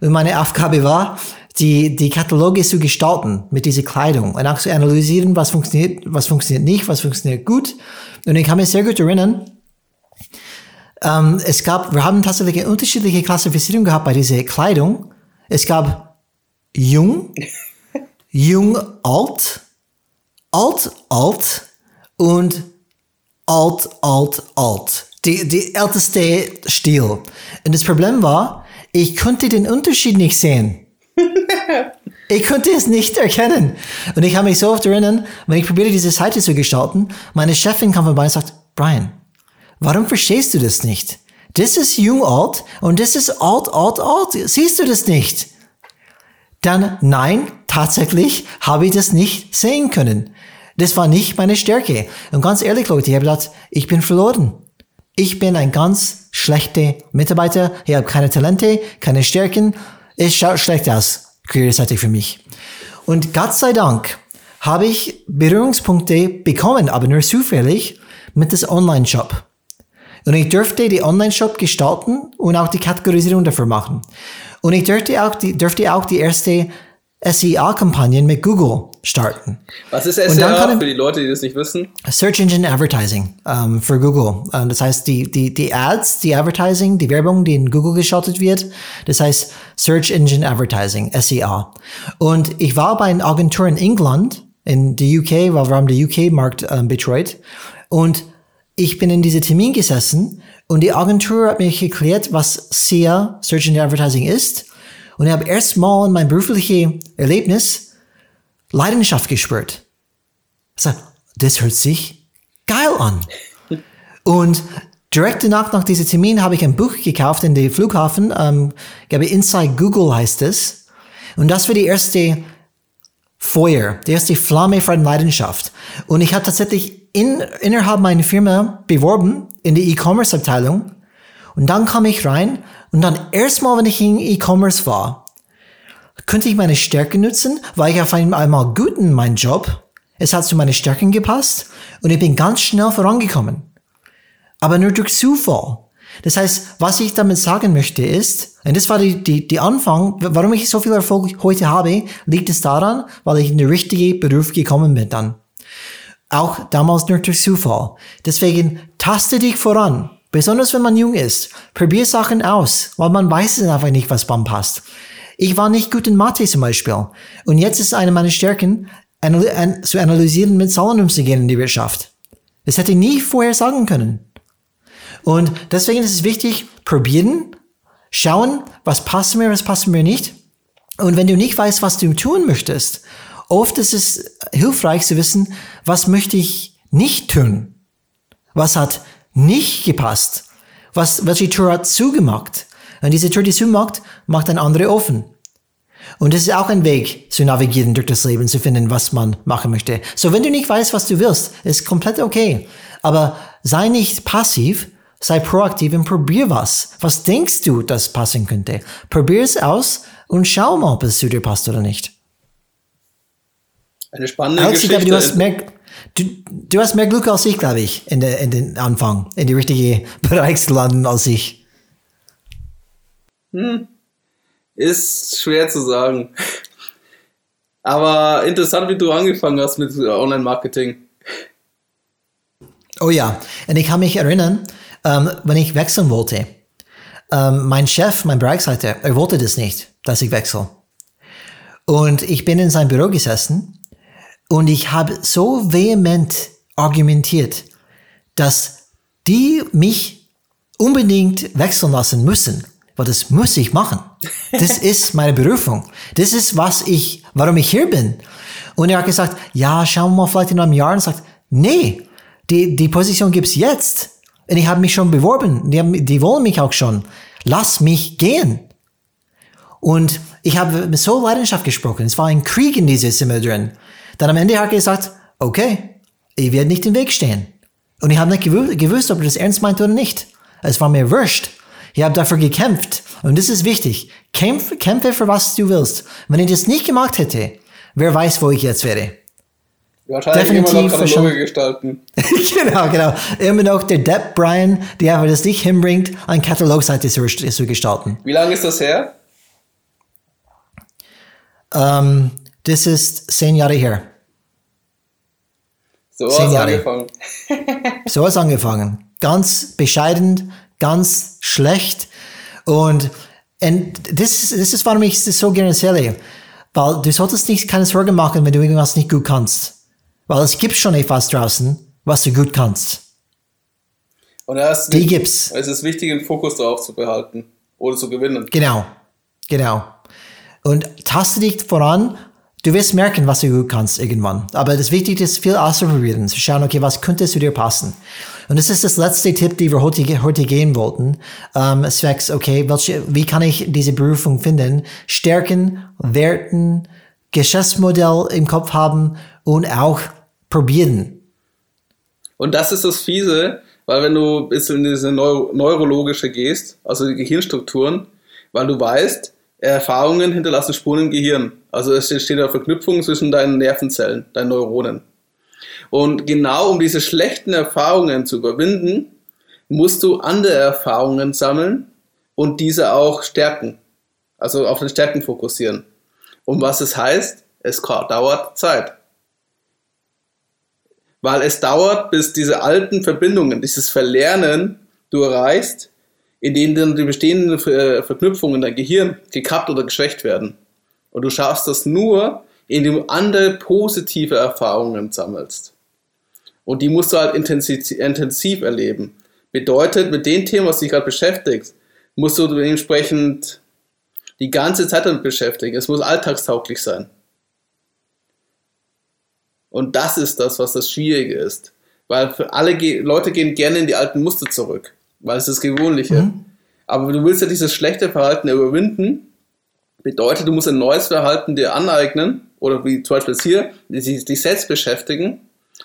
Und meine Aufgabe war, die, die Kataloge zu gestalten mit dieser Kleidung und auch zu analysieren, was funktioniert, was funktioniert nicht, was funktioniert gut. Und ich kann mich sehr gut erinnern, ähm, es gab, wir haben tatsächlich eine unterschiedliche Klassifizierung gehabt bei dieser Kleidung. Es gab jung, (laughs) jung, alt, alt, alt und alt, alt, alt. Die, die älteste Stil. Und das Problem war, ich konnte den Unterschied nicht sehen. (laughs) ich konnte es nicht erkennen. Und ich habe mich so oft erinnern, wenn ich probiere, diese Seite zu gestalten, meine Chefin kam vorbei und sagt, Brian, Warum verstehst du das nicht? Das ist jung alt und das ist alt, alt, alt. Siehst du das nicht? Dann nein, tatsächlich habe ich das nicht sehen können. Das war nicht meine Stärke. Und ganz ehrlich, Leute, ich habe gedacht, ich bin verloren. Ich bin ein ganz schlechter Mitarbeiter. Ich habe keine Talente, keine Stärken. Es schaut schlecht aus, careerseitig für mich. Und Gott sei Dank habe ich Berührungspunkte bekommen, aber nur zufällig mit das Online-Shop. Und ich durfte die Online-Shop gestalten und auch die Kategorisierung dafür machen. Und ich durfte auch die, durfte auch die erste SEA-Kampagnen mit Google starten. Was ist SEA für die Leute, die das nicht wissen? Search Engine Advertising um, für Google. Um, das heißt, die, die, die Ads, die Advertising, die Werbung, die in Google geschaltet wird, das heißt Search Engine Advertising, SEA. Und ich war bei einer Agentur in England, in der UK, weil wir haben den UK-Markt um, betreut. Und ich bin in diese Termin gesessen und die Agentur hat mir erklärt, was SEA, Search Engine Advertising ist. Und ich habe erstmal in meinem beruflichen Erlebnis Leidenschaft gespürt. Ich sag, das hört sich geil an. Und direkt danach, nach diesem Termin, habe ich ein Buch gekauft in den Flughafen. Ähm, ich glaube, Inside Google heißt es. Und das war die erste Feuer, die erste Flamme von Leidenschaft. Und ich habe tatsächlich in, innerhalb meiner Firma beworben in die E-Commerce-Abteilung. Und dann kam ich rein und dann erstmal, wenn ich in E-Commerce war, könnte ich meine Stärke nutzen, weil ich auf einmal gut in meinem Job. Es hat zu meinen Stärken gepasst und ich bin ganz schnell vorangekommen. Aber nur durch Zufall. Das heißt, was ich damit sagen möchte ist, und das war die, die, die Anfang, warum ich so viel Erfolg heute habe, liegt es daran, weil ich in den richtigen Beruf gekommen bin dann. Auch damals nur durch Zufall. Deswegen taste dich voran. Besonders wenn man jung ist. Probier Sachen aus, weil man weiß es einfach nicht, was beim passt. Ich war nicht gut in Mathe zum Beispiel. Und jetzt ist eine meiner Stärken, zu analysieren, mit Zahlen umzugehen in die Wirtschaft. Das hätte ich nie vorher sagen können. Und deswegen ist es wichtig, probieren, schauen, was passt mir, was passt mir nicht. Und wenn du nicht weißt, was du tun möchtest, oft ist es hilfreich zu wissen, was möchte ich nicht tun? Was hat nicht gepasst. Was, welche Tür hat zugemacht? Und diese Tür, die zumacht, macht ein andere offen. Und es ist auch ein Weg zu navigieren durch das Leben, zu finden, was man machen möchte. So, wenn du nicht weißt, was du willst, ist komplett okay. Aber sei nicht passiv, sei proaktiv und probier was. Was denkst du, das passen könnte? Probier es aus und schau mal, ob es zu dir passt oder nicht. Eine spannende Alex, Geschichte. du, hast mehr, du, du hast mehr Glück als ich, glaube ich, in, der, in den Anfang, in die richtige (laughs) Bereich zu landen als ich. Hm. Ist schwer zu sagen. Aber interessant, wie du angefangen hast mit Online-Marketing. Oh ja, und ich kann mich erinnern, ähm, wenn ich wechseln wollte. Ähm, mein Chef, mein Bereichsleiter, er wollte das nicht, dass ich wechsle. Und ich bin in sein Büro gesessen und ich habe so vehement argumentiert, dass die mich unbedingt wechseln lassen müssen, weil das muss ich machen. Das (laughs) ist meine Berufung. Das ist was ich, warum ich hier bin. Und er hat gesagt, ja, schauen wir mal vielleicht in einem Jahr und sagt, nee, die, die Position gibt's jetzt. Und ich habe mich schon beworben. Die, haben, die wollen mich auch schon. Lass mich gehen. Und ich habe mit so Leidenschaft gesprochen. Es war ein Krieg in diesem Zimmer drin. Dann am Ende hat er gesagt, okay, ich werde nicht im Weg stehen. Und ich habe nicht gewusst, ob er das ernst meint oder nicht. Es war mir wurscht. Ich habe dafür gekämpft. Und das ist wichtig. Kämpf, kämpfe für was du willst. Wenn ich das nicht gemacht hätte, wer weiß, wo ich jetzt wäre. Definitiv immer noch gestalten. (laughs) genau, genau. Immer noch der Depp Brian, der aber das nicht hinbringt, eine Katalogseite zu, zu gestalten. Wie lange ist das her? Ähm, das ist zehn Jahre her. So hat es angefangen. (laughs) so es angefangen. Ganz bescheiden, ganz schlecht. Und, das, ist, das ist, warum ich das so gerne erzähle. Weil du solltest nicht keine Sorgen machen, wenn du irgendwas nicht gut kannst. Weil es gibt schon etwas draußen, was du gut kannst. Und erst Die gibt's. Es ist wichtig, den Fokus darauf zu behalten oder zu gewinnen. Genau, genau. Und taste dich voran Du wirst merken, was du gut kannst irgendwann. Aber das Wichtige ist, viel auszuprobieren, zu schauen, okay, was könnte zu dir passen. Und das ist das letzte Tipp, die wir heute, heute gehen wollten. Ähm, zwecks, okay, welche, wie kann ich diese Berufung finden? Stärken, Werten, Geschäftsmodell im Kopf haben und auch probieren. Und das ist das Fiese, weil wenn du ein bisschen in diese Neuro neurologische gehst, also die Gehirnstrukturen, weil du weißt, Erfahrungen hinterlassen Spuren im Gehirn. Also es steht eine Verknüpfung zwischen deinen Nervenzellen, deinen Neuronen. Und genau um diese schlechten Erfahrungen zu überwinden, musst du andere Erfahrungen sammeln und diese auch stärken. Also auf den Stärken fokussieren. Und was es heißt, es dauert Zeit. Weil es dauert, bis diese alten Verbindungen, dieses Verlernen du erreichst, in denen dann die bestehenden äh, Verknüpfungen in dein Gehirn gekappt oder geschwächt werden. Und du schaffst das nur, indem du andere positive Erfahrungen sammelst. Und die musst du halt intensiv, intensiv erleben. Bedeutet, mit den Themen, was dich gerade beschäftigt, musst du dementsprechend die ganze Zeit damit beschäftigen. Es muss alltagstauglich sein. Und das ist das, was das Schwierige ist. Weil für alle Leute gehen gerne in die alten Muster zurück weil es das Gewöhnliche. Mhm. Aber du willst ja dieses schlechte Verhalten überwinden. Bedeutet, du musst ein neues Verhalten dir aneignen oder wie zum Beispiel hier, dich, dich selbst beschäftigen.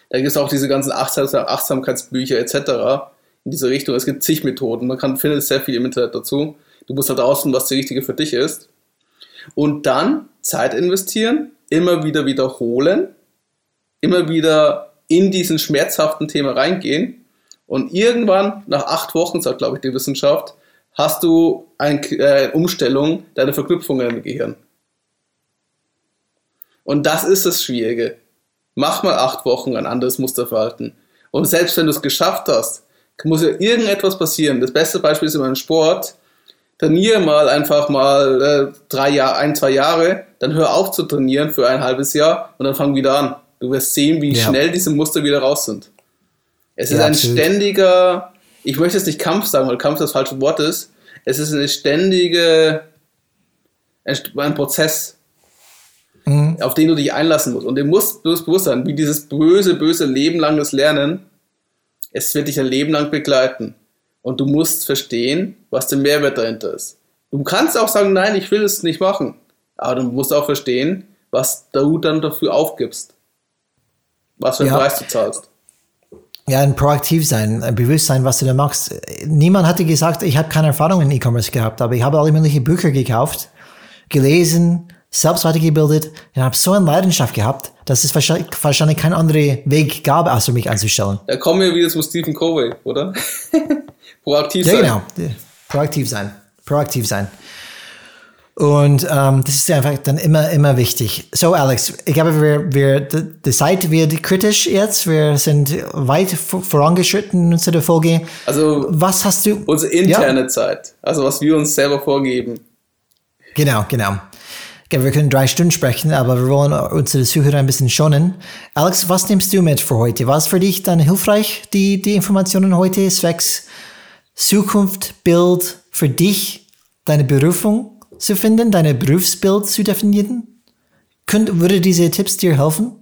Da gibt es auch diese ganzen Achtsamkeitsbücher etc. in diese Richtung. Es gibt zig Methoden. Man kann, findet sehr viel im Internet dazu. Du musst halt rausfinden, was die richtige für dich ist. Und dann Zeit investieren, immer wieder wiederholen, immer wieder in diesen schmerzhaften Thema reingehen und irgendwann, nach acht Wochen, sagt glaube ich die Wissenschaft, hast du eine äh, Umstellung deiner Verknüpfungen im Gehirn. Und das ist das Schwierige. Mach mal acht Wochen ein anderes Musterverhalten. Und selbst wenn du es geschafft hast, muss ja irgendetwas passieren. Das beste Beispiel ist immer im Sport. Trainiere mal einfach mal äh, drei Jahre, ein, zwei Jahre, dann hör auf zu trainieren für ein halbes Jahr und dann fang wieder an. Du wirst sehen, wie ja. schnell diese Muster wieder raus sind. Es ist ja, ein absolut. ständiger, ich möchte jetzt nicht Kampf sagen, weil Kampf das falsche Wort ist. Es ist eine ständige, ein Prozess, mhm. auf den du dich einlassen musst. Und du musst, du musst bewusst sein, wie dieses böse, böse Leben langes Lernen, Es wird dich ein Leben lang begleiten. Und du musst verstehen, was der Mehrwert dahinter ist. Du kannst auch sagen, nein, ich will es nicht machen. Aber du musst auch verstehen, was du dann dafür aufgibst. Was für einen ja. Preis du zahlst. Ja, ein proaktiv sein, ein Bewusstsein, was du da machst. Niemand hatte gesagt, ich habe keine Erfahrung in E-Commerce gehabt, aber ich habe alle möglichen Bücher gekauft, gelesen, selbst weitergebildet und habe so eine Leidenschaft gehabt, dass es wahrscheinlich, wahrscheinlich keinen anderen Weg gab, außer mich einzustellen. Da kommen wir wieder zu Stephen Covey, oder? (laughs) proaktiv ja, sein. Ja, genau. Proaktiv sein. Proaktiv sein. Und ähm, das ist einfach dann immer, immer wichtig. So, Alex, ich glaube, wir, wir, die Zeit wird kritisch jetzt. Wir sind weit vorangeschritten in unserer Folge. Also, was hast du? Unsere interne ja? Zeit. Also, was wir uns selber vorgeben. Genau, genau. Wir können drei Stunden sprechen, aber wir wollen unsere Zuhörer ein bisschen schonen. Alex, was nimmst du mit für heute? War es für dich dann hilfreich, die, die Informationen heute, zwecks Zukunft, Bild für dich, deine Berufung? Zu finden, deine Berufsbild zu definieren? Könnt, würde diese Tipps dir helfen?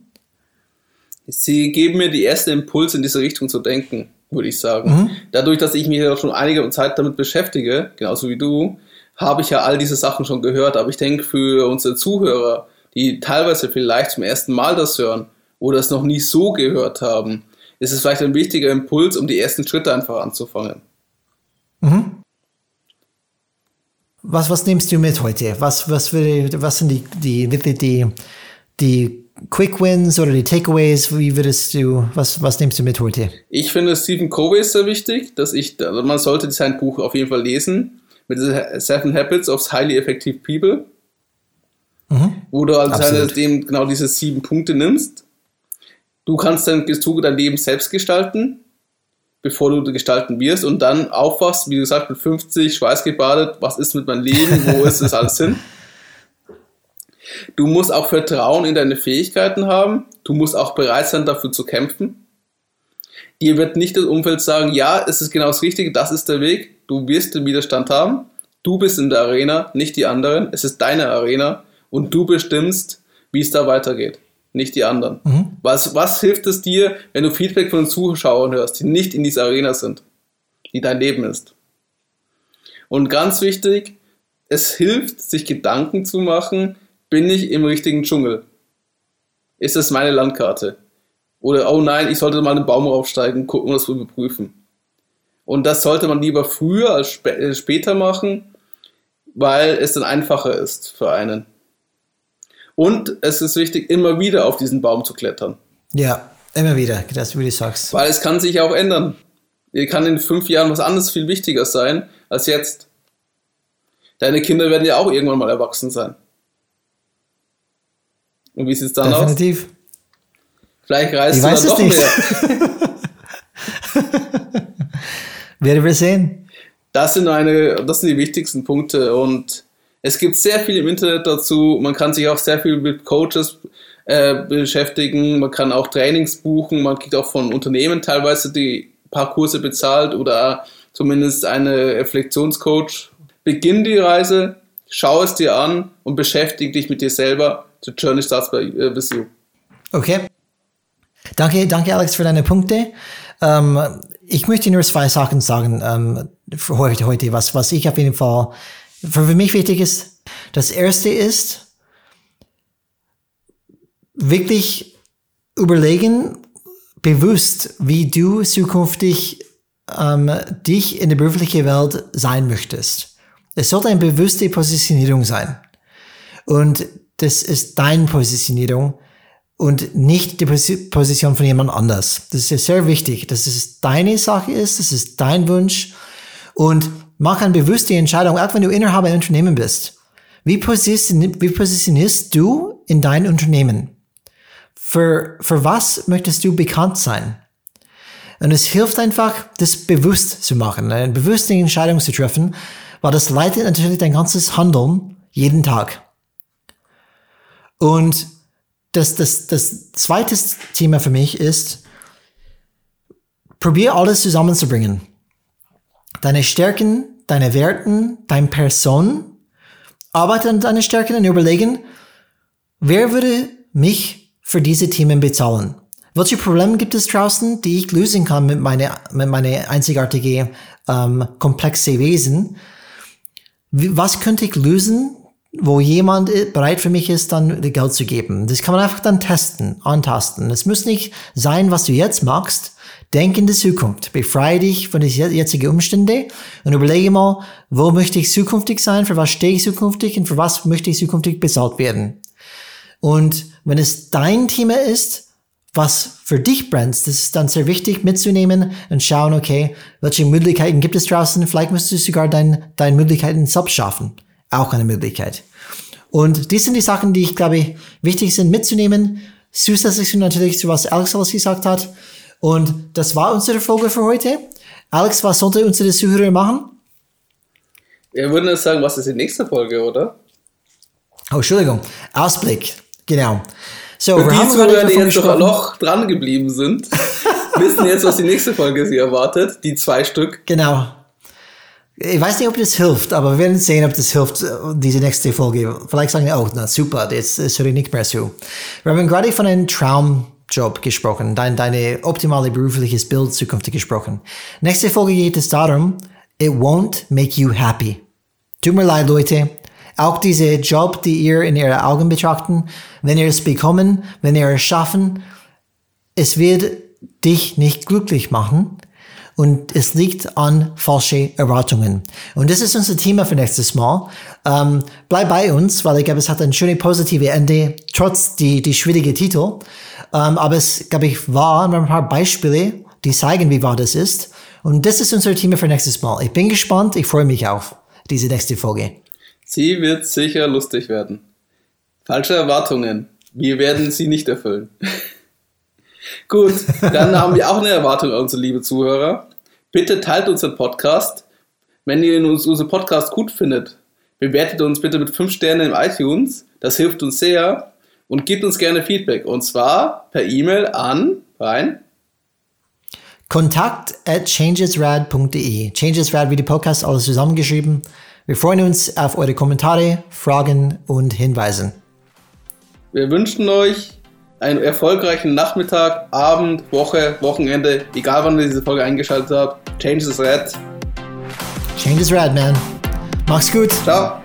Sie geben mir die erste Impuls, in diese Richtung zu denken, würde ich sagen. Mhm. Dadurch, dass ich mich ja schon einige Zeit damit beschäftige, genauso wie du, habe ich ja all diese Sachen schon gehört. Aber ich denke, für unsere Zuhörer, die teilweise vielleicht zum ersten Mal das hören oder es noch nie so gehört haben, ist es vielleicht ein wichtiger Impuls, um die ersten Schritte einfach anzufangen. Mhm. Was, was nimmst du mit heute? Was, was, würde, was sind die, die, die, die Quick Wins oder die Takeaways? Wie würdest du, was, was nimmst du mit heute? Ich finde Stephen Covey ist sehr wichtig, dass ich, also man sollte sein Buch auf jeden Fall lesen mit Seven Habits of Highly Effective People. Mhm. Wo du also halt eben genau diese sieben Punkte nimmst. Du kannst dann dein Leben selbst gestalten bevor du gestalten wirst und dann aufwachst, wie gesagt, mit 50, schweißgebadet, was ist mit meinem Leben, wo (laughs) ist das alles hin? Du musst auch Vertrauen in deine Fähigkeiten haben, du musst auch bereit sein, dafür zu kämpfen. Dir wird nicht das Umfeld sagen, ja, es ist genau das Richtige, das ist der Weg, du wirst den Widerstand haben, du bist in der Arena, nicht die anderen, es ist deine Arena und du bestimmst, wie es da weitergeht nicht die anderen. Mhm. Was, was hilft es dir, wenn du Feedback von den Zuschauern hörst, die nicht in dieser Arena sind, die dein Leben ist? Und ganz wichtig, es hilft, sich Gedanken zu machen, bin ich im richtigen Dschungel? Ist das meine Landkarte? Oder, oh nein, ich sollte mal einen Baum raufsteigen, gucken und das überprüfen. Und das sollte man lieber früher als äh, später machen, weil es dann einfacher ist für einen. Und es ist wichtig, immer wieder auf diesen Baum zu klettern. Ja, immer wieder, das wie du sagst. Weil es kann sich auch ändern. Hier kann in fünf Jahren was anderes viel wichtiger sein als jetzt. Deine Kinder werden ja auch irgendwann mal erwachsen sein. Und wie sieht es dann Definitiv. aus? Vielleicht reist ich du dann doch nicht. mehr. (laughs) Werden wir sehen. Das sind, eine, das sind die wichtigsten Punkte und es gibt sehr viel im Internet dazu. Man kann sich auch sehr viel mit Coaches äh, beschäftigen. Man kann auch Trainings buchen. Man kriegt auch von Unternehmen teilweise die paar Kurse bezahlt oder zumindest eine Reflexionscoach. Beginn die Reise, schau es dir an und beschäftige dich mit dir selber. The journey starts by, uh, with you. Okay. Danke, danke Alex für deine Punkte. Ähm, ich möchte nur zwei Sachen sagen ähm, für heute, heute was, was ich auf jeden Fall für mich wichtig ist, das erste ist, wirklich überlegen, bewusst, wie du zukünftig ähm, dich in der beruflichen Welt sein möchtest. Es sollte eine bewusste Positionierung sein. Und das ist deine Positionierung und nicht die Position von jemand anders. Das ist sehr wichtig, dass es deine Sache ist, das ist dein Wunsch. Und mach eine bewusste Entscheidung, auch wenn du Inhaber ein Unternehmen bist. Wie, position, wie positionierst du in dein Unternehmen? Für, für was möchtest du bekannt sein? Und es hilft einfach, das bewusst zu machen, eine bewusste Entscheidung zu treffen, weil das leitet natürlich dein ganzes Handeln jeden Tag. Und das, das, das zweite Thema für mich ist, probier alles zusammenzubringen deine Stärken, deine Werten, deine Person, arbeite an deine Stärken und überlegen, wer würde mich für diese Themen bezahlen? welche Probleme gibt es draußen, die ich lösen kann mit meiner mit meine einzigartige ähm, komplexe Wesen? Was könnte ich lösen, wo jemand bereit für mich ist, dann Geld zu geben? Das kann man einfach dann testen, antasten. Es muss nicht sein, was du jetzt machst. Denk in die Zukunft. Befreie dich von den jetzigen Umständen und überlege mal, wo möchte ich zukünftig sein, für was stehe ich zukünftig und für was möchte ich zukünftig bezahlt werden. Und wenn es dein Thema ist, was für dich brennt, das ist dann sehr wichtig mitzunehmen und schauen, okay, welche Möglichkeiten gibt es draußen? Vielleicht musst du sogar dein, deine Möglichkeiten selbst schaffen. Auch eine Möglichkeit. Und dies sind die Sachen, die ich glaube, wichtig sind mitzunehmen. Zusätzlich natürlich zu was Alex alles gesagt hat. Und das war unsere Folge für heute. Alex, was sollte unsere Zuhörer machen? Wir würden jetzt sagen, was ist die nächste Folge, oder? Oh, Entschuldigung. Ausblick. Genau. So, Für die Zuhörer, die jetzt doch noch dran geblieben sind, (laughs) wissen jetzt, was die nächste Folge sie erwartet. Die zwei Stück. Genau. Ich weiß nicht, ob das hilft, aber wir werden sehen, ob das hilft, diese nächste Folge. Vielleicht sagen wir, oh, na super, das, höre ich nicht mehr zu. Wir haben gerade von einem Traumjob gesprochen, dein, deine optimale berufliches Bild zukünftig gesprochen. Nächste Folge geht es darum, it won't make you happy. Tut mir leid, Leute. Auch diese Job, die ihr in ihren Augen betrachten, wenn ihr es bekommen, wenn ihr es schaffen, es wird dich nicht glücklich machen und es liegt an falsche Erwartungen. Und das ist unser Thema für nächstes Mal. Ähm, bleib bei uns, weil ich glaube, es hat ein schönes positive Ende, trotz die, die schwierige Titel. Ähm, aber es, glaube ich, war ein paar Beispiele, die zeigen, wie wahr das ist. Und das ist unser Thema für nächstes Mal. Ich bin gespannt, ich freue mich auf diese nächste Folge. Sie wird sicher lustig werden. Falsche Erwartungen. Wir werden sie nicht erfüllen. (laughs) Gut, dann haben wir auch eine Erwartung an unsere liebe Zuhörer. Bitte teilt unseren Podcast. Wenn ihr unseren Podcast gut findet, bewertet uns bitte mit 5 Sternen im iTunes. Das hilft uns sehr. Und gebt uns gerne Feedback. Und zwar per E-Mail an rein. Kontakt at changesrad.de. Changesrad wie die Podcast, alles zusammengeschrieben. Wir freuen uns auf eure Kommentare, Fragen und Hinweise. Wir wünschen euch einen erfolgreichen Nachmittag, Abend, Woche, Wochenende, egal wann ihr diese Folge eingeschaltet habt. Change is red. Change is red, man. Mach's gut. Ciao.